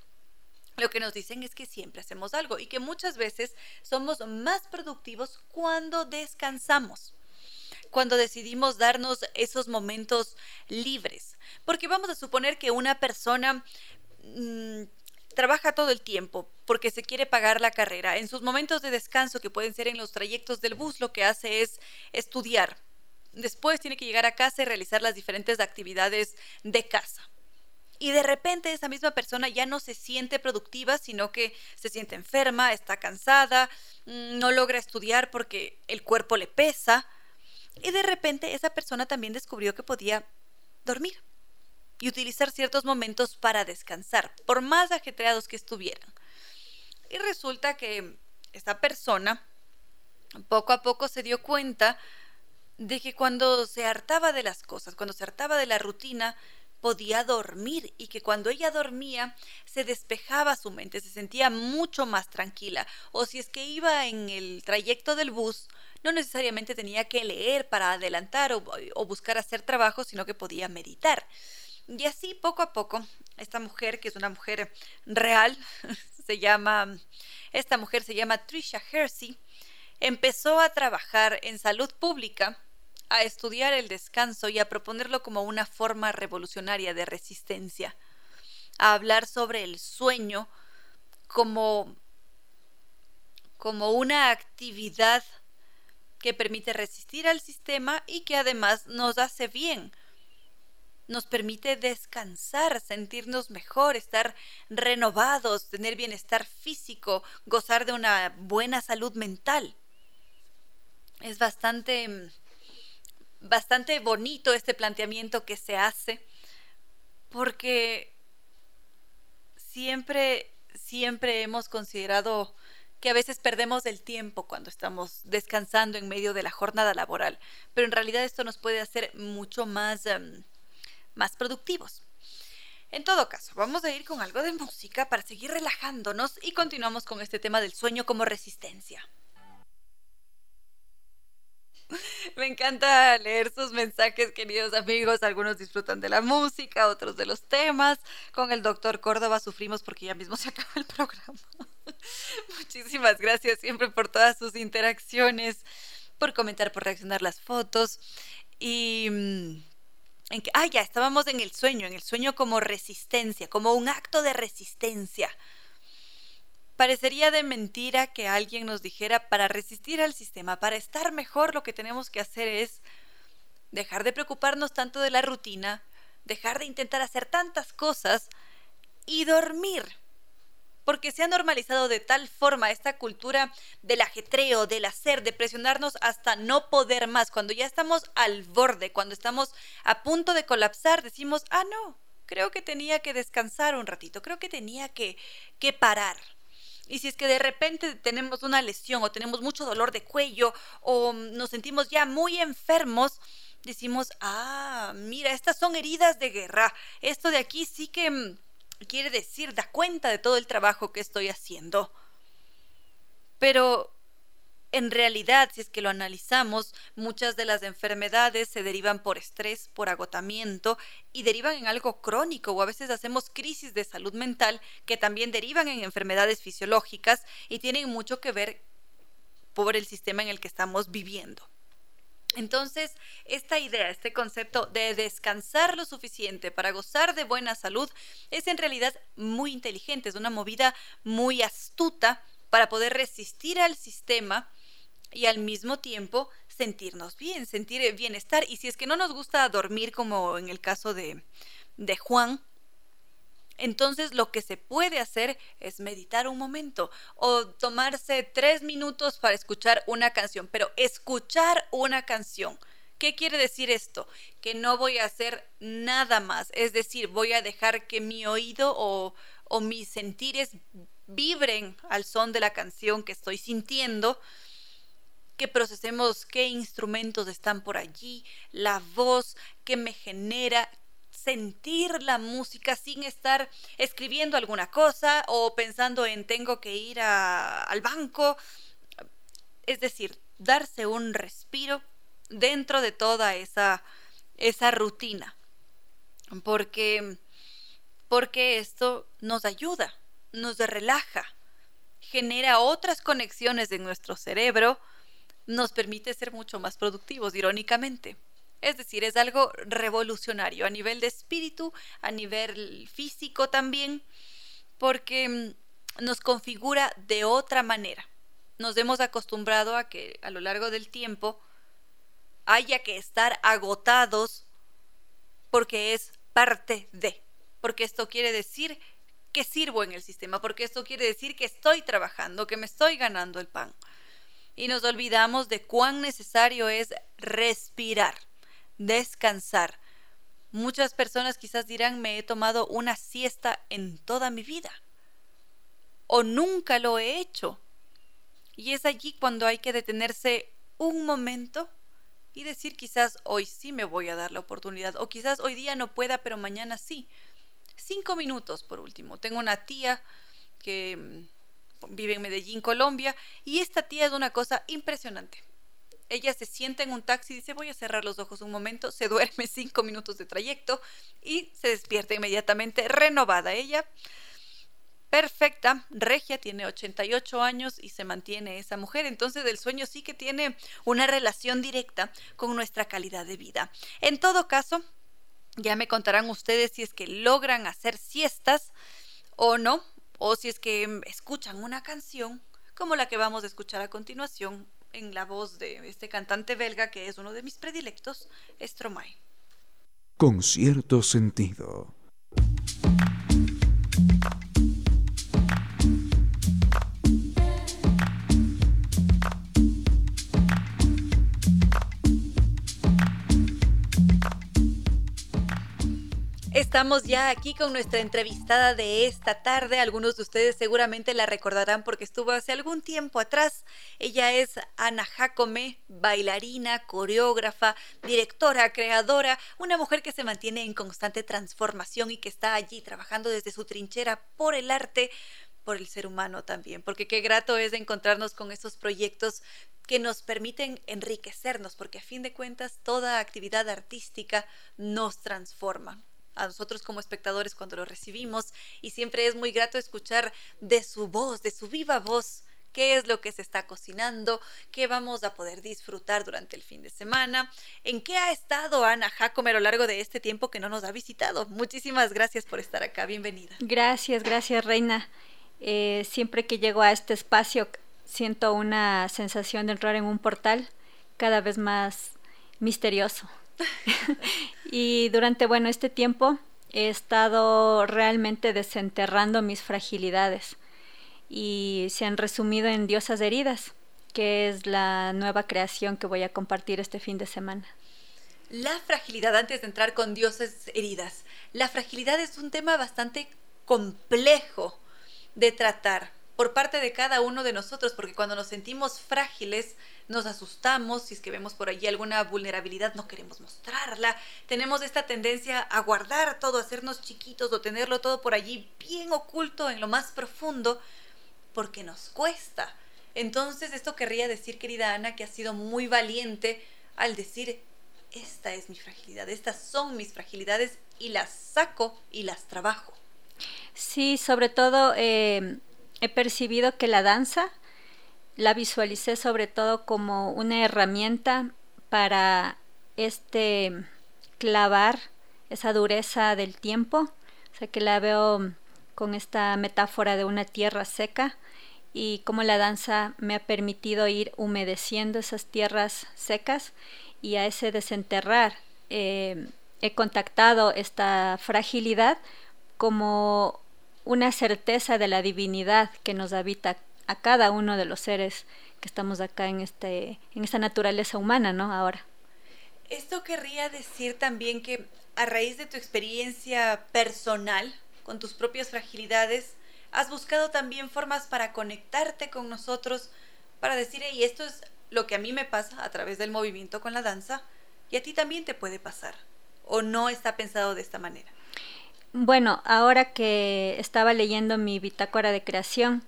lo que nos dicen es que siempre hacemos algo y que muchas veces somos más productivos cuando descansamos, cuando decidimos darnos esos momentos libres. Porque vamos a suponer que una persona... Mm, trabaja todo el tiempo porque se quiere pagar la carrera. En sus momentos de descanso, que pueden ser en los trayectos del bus, lo que hace es estudiar. Después tiene que llegar a casa y realizar las diferentes actividades de casa y de repente esa misma persona ya no se siente productiva, sino que se siente enferma, está cansada, mm, no logra estudiar porque el cuerpo le pesa. Y de repente esa persona también descubrió que podía dormir y utilizar ciertos momentos para descansar, por más ajetreados que estuvieran. Y resulta que esta persona poco a poco se dio cuenta de que cuando se hartaba de las cosas, cuando se hartaba de la rutina, podía dormir y que cuando ella dormía se despejaba su mente, se sentía mucho más tranquila. O si es que iba en el trayecto del bus, no necesariamente tenía que leer para adelantar o, buscar hacer trabajo, sino que podía meditar. Y así poco a poco, esta mujer, que es una mujer real, se llama, esta mujer se llama Trisha Hersey, empezó a trabajar en salud pública a estudiar el descanso y a proponerlo como una forma revolucionaria de resistencia, a hablar sobre el sueño como, como una actividad que permite resistir al sistema y que además nos hace bien, nos permite descansar, sentirnos mejor, estar renovados, tener bienestar físico, gozar de una buena salud mental. Es bastante bastante bonito este planteamiento que se hace, porque siempre, siempre hemos considerado que a veces perdemos el tiempo cuando estamos descansando en medio de la jornada laboral, pero en realidad esto nos puede hacer mucho más, em, más productivos. En todo caso, vamos a ir con algo de música para seguir relajándonos y continuamos con este tema del sueño como resistencia. Me encanta leer sus mensajes, queridos amigos. Algunos disfrutan de la música, otros de los temas. Con el doctor Córdoba sufrimos porque ya mismo se acaba el programa. Muchísimas gracias siempre por todas sus interacciones, por comentar, por reaccionar las fotos. Y... Mm, en que, ah, ya, estábamos en el sueño, en el sueño como resistencia, como un acto de resistencia. Parecería de mentira que alguien nos dijera para resistir al sistema, para estar mejor, lo que tenemos que hacer es dejar de preocuparnos tanto de la rutina, dejar de intentar hacer tantas cosas y dormir. Porque se ha normalizado de tal forma esta cultura del ajetreo, del hacer, de presionarnos hasta no poder más. Cuando ya estamos al borde, cuando estamos a punto de colapsar, decimos, ah, no, creo que tenía que descansar un ratito, creo que tenía que, que parar. Y si es que de repente tenemos una lesión o tenemos mucho dolor de cuello o nos sentimos ya muy enfermos, decimos, ah, mira, estas son heridas de guerra. Esto de aquí sí que mm, quiere decir, da cuenta de todo el trabajo que estoy haciendo. Pero en realidad, si es que lo analizamos, muchas de las enfermedades se derivan por estrés, por agotamiento y derivan en algo crónico o a veces hacemos crisis de salud mental que también derivan en enfermedades fisiológicas y tienen mucho que ver por el sistema en el que estamos viviendo. Entonces, esta idea, este concepto de descansar lo suficiente para gozar de buena salud es en realidad muy inteligente, es una movida muy astuta para poder resistir al sistema y al mismo tiempo sentirnos bien, sentir bienestar. Y si es que no nos gusta dormir, como en el caso de, de Juan, entonces lo que se puede hacer es meditar un momento o tomarse tres minutos para escuchar una canción, pero escuchar una canción. ¿Qué quiere decir esto? Que no voy a hacer nada más, es decir, voy a dejar que mi oído o, mis sentires vibren al son de la canción que estoy sintiendo que procesemos qué instrumentos están por allí, la voz que me genera sentir la música sin estar escribiendo alguna cosa o pensando en tengo que ir al banco. Es decir, darse un respiro dentro de toda esa, esa rutina. Porque, porque esto nos ayuda, nos relaja, genera otras conexiones en nuestro cerebro, nos permite ser mucho más productivos, irónicamente. Es decir, es algo revolucionario a nivel de espíritu, a nivel físico también, porque mm, nos configura de otra manera. Nos hemos acostumbrado a que a lo largo del tiempo haya que estar agotados porque es parte de, porque esto quiere decir que sirvo en el sistema, porque esto quiere decir que estoy trabajando, que me estoy ganando el pan y nos olvidamos de cuán necesario es respirar, descansar. Muchas personas quizás dirán me he tomado una siesta en toda mi vida o nunca lo he hecho. Y es allí cuando hay que detenerse un momento y decir quizás hoy sí me voy a dar la oportunidad o quizás hoy día no pueda pero mañana sí. Cinco minutos por último. Tengo una tía que mm, vive en Medellín, Colombia, y esta tía es una cosa impresionante. Ella se sienta en un taxi y dice voy a cerrar los ojos un momento, se duerme cinco minutos de trayecto y se despierta inmediatamente renovada. Ella, perfecta, regia, tiene 88 años y se mantiene esa mujer. Entonces el sueño sí que tiene una relación directa con nuestra calidad de vida. En todo caso, ya me contarán ustedes si es que logran hacer siestas o no, o si es que escuchan una canción como la que vamos a escuchar a continuación en la voz de este cantante belga que es uno de mis predilectos, Stromae. Con cierto sentido. Estamos ya aquí con nuestra entrevistada de esta tarde. Algunos de ustedes seguramente la recordarán porque estuvo hace algún tiempo atrás. Ella es Ana Jacome, bailarina, coreógrafa, directora, creadora, una mujer que se mantiene en constante transformación y que está allí trabajando desde su trinchera por el arte por el ser humano también, porque qué grato es encontrarnos con esos proyectos que nos permiten enriquecernos, porque a fin de cuentas toda actividad artística nos transforma a nosotros como espectadores cuando lo recibimos y siempre es muy grato escuchar de su voz, de su viva voz, qué es lo que se está cocinando, qué vamos a poder disfrutar durante el fin de semana, en qué ha estado Ana Jacome a lo largo de este tiempo que no nos ha visitado. Muchísimas gracias por estar acá, bienvenida. Gracias, gracias Reina. Eh, siempre que llego a este espacio siento una sensación de entrar en un portal cada vez más misterioso. y durante, bueno, este tiempo he estado realmente desenterrando mis fragilidades y se han resumido en Diosas Heridas, que es la nueva creación que voy a compartir este fin de semana. La fragilidad, antes de entrar con Diosas Heridas, la fragilidad es un tema bastante complejo de tratar por parte de cada uno de nosotros, porque cuando nos sentimos frágiles, nos asustamos, si es que vemos por allí alguna vulnerabilidad, no queremos mostrarla, tenemos esta tendencia a guardar todo, a hacernos chiquitos o tenerlo todo por allí bien oculto en lo más profundo, porque nos cuesta. Entonces esto querría decir, querida Ana, que has sido muy valiente al decir, esta es mi fragilidad, estas son mis fragilidades y las saco y las trabajo. Sí, sobre todo eh, he percibido que la danza la visualicé sobre todo como una herramienta para este clavar esa dureza del tiempo, o sea que la veo con esta metáfora de una tierra seca y cómo la danza me ha permitido ir humedeciendo esas tierras secas y a ese desenterrar eh, he contactado esta fragilidad como una certeza de la divinidad que nos habita a cada uno de los seres que estamos acá en, este, en esta naturaleza humana, ¿no? Ahora. Esto querría decir también que a raíz de tu experiencia personal, con tus propias fragilidades, has buscado también formas para conectarte con nosotros, para decir, y esto es lo que a mí me pasa a través del movimiento con la danza, y a ti también te puede pasar, o no está pensado de esta manera. Bueno, ahora que estaba leyendo mi bitácora de creación,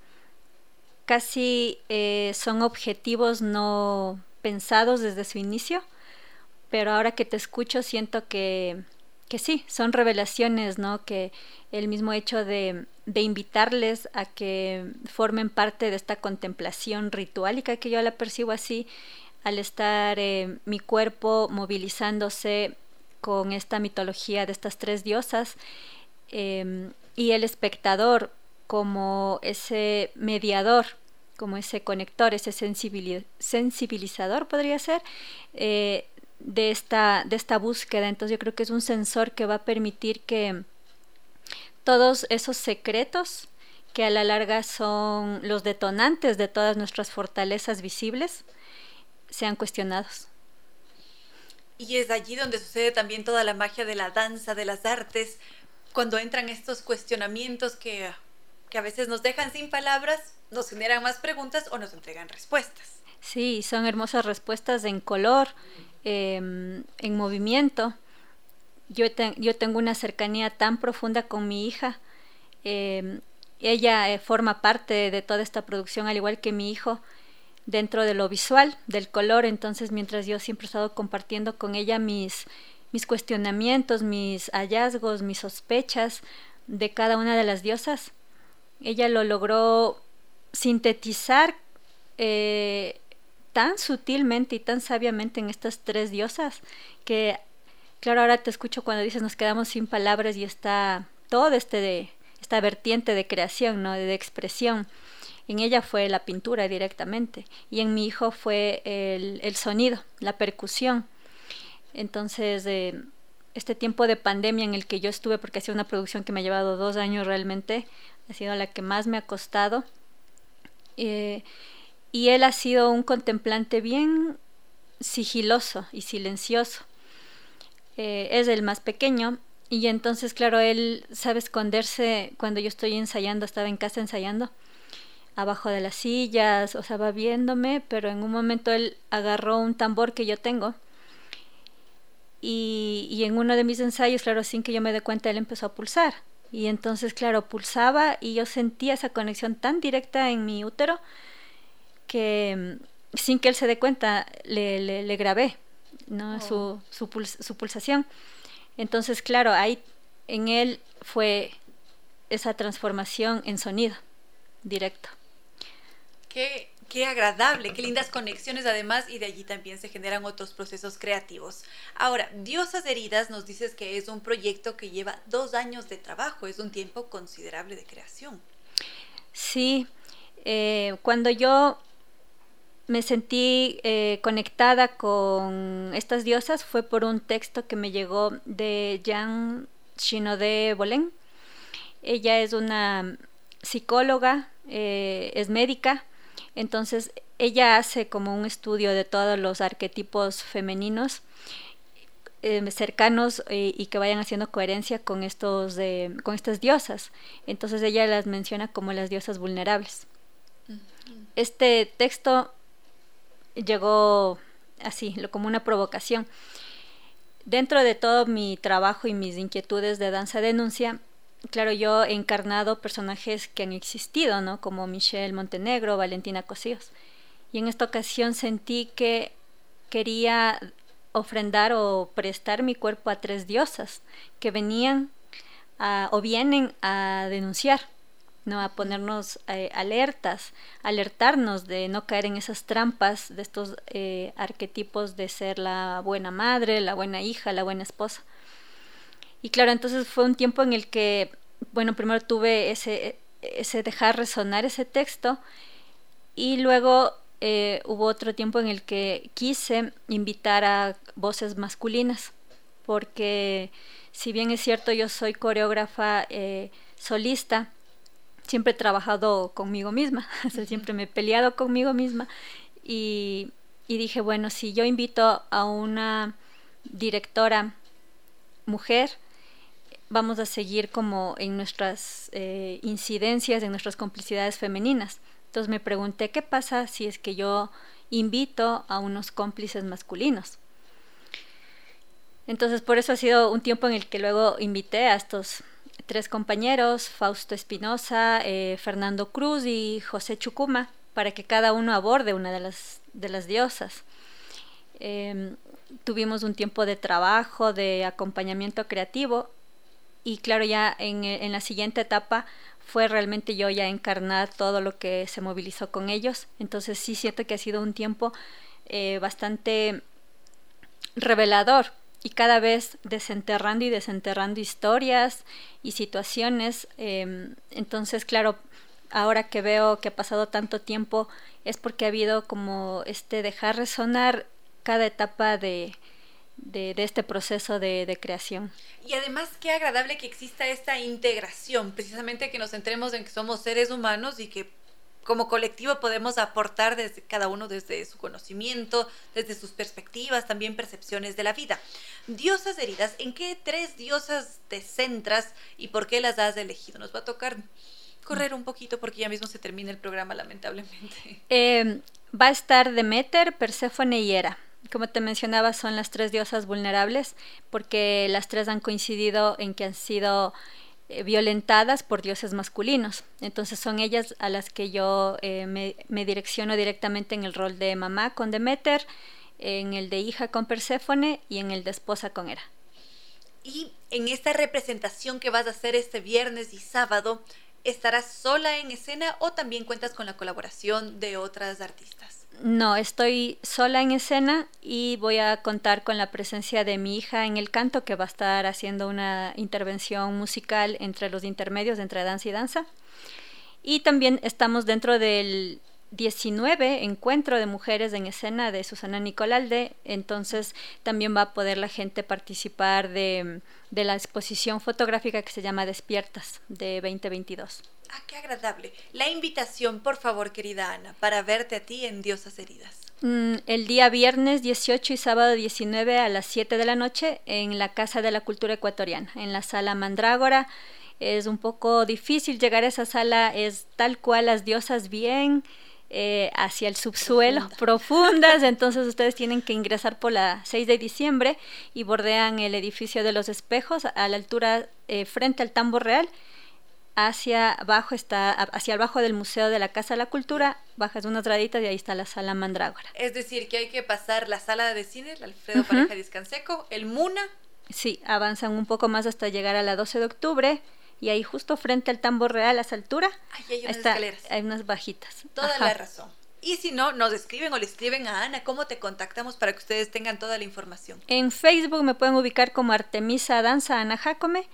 casi eh, son objetivos no pensados desde su inicio, pero ahora que te escucho siento que, que sí, son revelaciones, ¿no? Que el mismo hecho de, de, invitarles a que formen parte de esta contemplación rituálica, que yo la percibo así, al estar eh, mi cuerpo movilizándose con esta mitología de estas tres diosas, Em, y el espectador como ese mediador, como ese conector, ese sensibilizador podría ser, eh, de, esta, de esta búsqueda. Entonces yo creo que es un sensor que va a permitir que todos esos secretos que a la larga son los detonantes de todas nuestras fortalezas visibles, sean cuestionados. Y es allí donde sucede también toda la magia de la danza, de las artes, cuando entran estos cuestionamientos que, a veces nos dejan sin palabras, nos generan más preguntas o nos entregan respuestas. Sí, son hermosas respuestas en color, em, en movimiento. Yo, yo tengo una cercanía tan profunda con mi hija. Em, ella eh, forma parte de toda esta producción, al igual que mi hijo, dentro de lo visual, del color. Entonces, mientras yo siempre he estado compartiendo con ella mis, mis cuestionamientos, mis hallazgos, mis sospechas de cada una de las diosas. Ella lo logró sintetizar eh, tan sutilmente y tan sabiamente en estas tres diosas que, claro, ahora te escucho cuando dices nos quedamos sin palabras y está todo este de, esta vertiente de creación, ¿no? de, expresión. En ella fue la pintura directamente y en mi hijo fue el, el sonido, la percusión. Entonces, este tiempo de pandemia en el que yo estuve, porque ha sido una producción que me ha llevado dos años realmente, ha sido la que más me ha costado. Eh, y él ha sido un contemplante bien sigiloso y silencioso. Eh, es el más pequeño y entonces, claro, él sabe esconderse cuando yo estoy ensayando, estaba en casa ensayando, abajo de las sillas, o sea, va viéndome, pero en un momento él agarró un tambor que yo tengo y, en uno de mis ensayos, claro, sin que yo me dé cuenta, él empezó a pulsar. Y entonces, claro, pulsaba y yo sentía esa conexión tan directa en mi útero que mm, sin que él se dé cuenta le, le, grabé ¿no? Oh. su, su, su, pulsación. Entonces, claro, ahí en él fue esa transformación en sonido directo. Qué, qué agradable, qué lindas conexiones además y de allí también se generan otros procesos creativos. Ahora, Diosas Heridas nos dices que es un proyecto que lleva dos años de trabajo, es un tiempo considerable de creación. Sí, eh, cuando yo me sentí eh, conectada con estas diosas fue por un texto que me llegó de Jean Shinode Bolén. Ella es una psicóloga, eh, es médica, entonces ella hace como un estudio de todos los arquetipos femeninos eh, cercanos y que vayan haciendo coherencia con estos con estas diosas. Entonces ella las menciona como las diosas vulnerables. Este texto llegó así, como una provocación. Dentro de todo mi trabajo y mis inquietudes de danza denuncia, claro, yo he encarnado personajes que han existido, ¿no? Como Michelle Montenegro, Valentina Cosíos. Y en esta ocasión sentí que quería ofrendar o prestar mi cuerpo a tres diosas que venían o vienen a denunciar ¿no? a ponernos eh, alertas, alertarnos de no caer en esas trampas de estos eh, arquetipos de ser la buena madre, la buena hija, la buena esposa. Y claro, entonces fue un tiempo en el que, bueno, primero tuve ese, ese dejar resonar ese texto y luego eh, hubo otro tiempo en el que quise invitar a voces masculinas, porque si bien es cierto yo soy coreógrafa solista, siempre he trabajado conmigo misma, siempre me he peleado conmigo misma y, dije, bueno, si yo invito a una directora mujer, vamos a seguir como en nuestras eh, incidencias, en nuestras complicidades femeninas. Entonces me pregunté, ¿qué pasa si es que yo invito a unos cómplices masculinos? Entonces por eso ha sido un tiempo en el que luego invité a estos tres compañeros, Fausto Espinosa, eh, Fernando Cruz y José Chucuma, para que cada uno aborde una de las, de las diosas. Em, tuvimos un tiempo de trabajo, de acompañamiento creativo y claro, ya en, en, la siguiente etapa fue realmente yo ya encarnar todo lo que se movilizó con ellos. Entonces sí siento que ha sido un tiempo eh, bastante revelador y cada vez desenterrando y desenterrando historias y situaciones. Em, entonces, claro, ahora que veo que ha pasado tanto tiempo es porque ha habido como este dejar resonar cada etapa de, de, este proceso de, de, creación. Y además qué agradable que exista esta integración, precisamente que nos centremos en que somos seres humanos y que como colectivo podemos aportar desde cada uno desde su conocimiento, desde sus perspectivas, también percepciones de la vida. Diosas heridas, ¿en qué tres diosas te centras y por qué las has elegido? Nos va a tocar correr un poquito porque ya mismo se termina el programa, lamentablemente. Eh, va a estar Demeter, Perséfone y Hera. Como te mencionaba, son las tres diosas vulnerables porque las tres han coincidido en que han sido eh, violentadas por dioses masculinos. Entonces son ellas a las que yo eh, me, direcciono directamente en el rol de mamá con Demeter, en el de hija con Perséfone y en el de esposa con Hera. Y en esta representación que vas a hacer este viernes y sábado, ¿estarás sola en escena o también cuentas con la colaboración de otras artistas? No, estoy sola en escena y voy a contar con la presencia de mi hija en el canto que va a estar haciendo una intervención musical entre los intermedios entre danza y danza. Y también estamos dentro del 19 encuentro de mujeres en escena de Susana Nicolalde, entonces también va a poder la gente participar de, de la exposición fotográfica que se llama Despiertas de 2022. Ah, qué agradable. La invitación, por favor, querida Ana, para verte a ti en Diosas Heridas. Mm, el día viernes 18 y sábado 19 a las 7 de la noche en la Casa de la Cultura Ecuatoriana, en la sala Mandrágora. Es un poco difícil llegar a esa sala, es tal cual las diosas bien eh, hacia el subsuelo, profundas, entonces ustedes tienen que ingresar por la 6 de diciembre y bordean el edificio de los espejos a la altura eh, frente al tambo real. Hacia abajo está, hacia abajo del Museo de la Casa de la Cultura, bajas unas graditas y ahí está la sala Mandrágora. Es decir, que hay que pasar la sala de cine, el Alfredo Pareja Discanseco, el MUNA. Sí, avanzan un poco más hasta llegar a la 12 de octubre, y ahí justo frente al tambor real a esa altura hay unas escaleras. Hay unas bajitas. Toda la razón. Y si no, nos escriben o le escriben a Ana, ¿cómo te contactamos para que ustedes tengan toda la información? En Facebook me pueden ubicar como Artemisa Danza Ana Jacome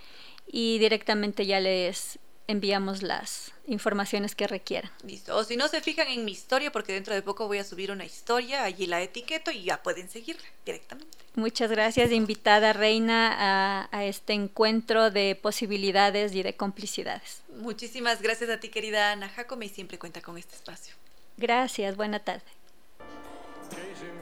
y directamente ya les enviamos las informaciones que requieran. Listo. O si no se fijan en mi historia, porque dentro de poco voy a subir una historia, allí la etiqueto y ya pueden seguirla directamente. Muchas gracias, invitada Reina, a, este encuentro de posibilidades y de complicidades. Muchísimas gracias a ti, querida Ana Jacome, y siempre cuenta con este espacio. Gracias, buena tarde.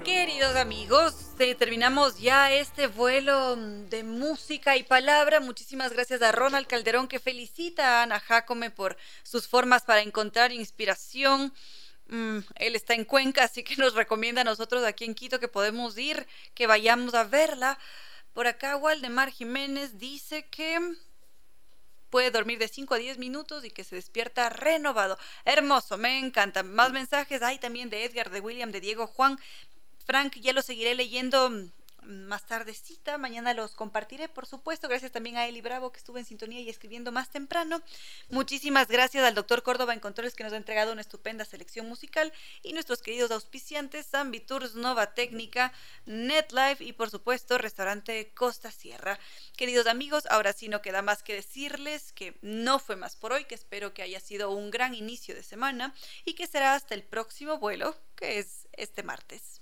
Queridos amigos, terminamos ya este vuelo de música y palabra. Muchísimas gracias a Ronald Calderón que felicita a Ana Jacome por sus formas para encontrar inspiración. Mm, él está en Cuenca, así que nos recomienda a nosotros aquí en Quito que podemos ir, que vayamos a verla. Por acá Waldemar Jiménez dice que puede dormir de 5 a 10 minutos y que se despierta renovado. Hermoso, me encanta. Más mensajes hay también de Edgar, de William, de Diego Juan. Frank, ya lo seguiré leyendo más tardecita. Mañana los compartiré, por supuesto. Gracias también a Eli Bravo que estuvo en sintonía y escribiendo más temprano. Muchísimas gracias al doctor Córdoba en Controles que nos ha entregado una estupenda selección musical y nuestros queridos auspiciantes Tours Nova Técnica, NetLife y por supuesto Restaurante Costa Sierra. Queridos amigos, ahora sí no queda más que decirles que no fue más por hoy, que espero que haya sido un gran inicio de semana y que será hasta el próximo vuelo, que es este martes.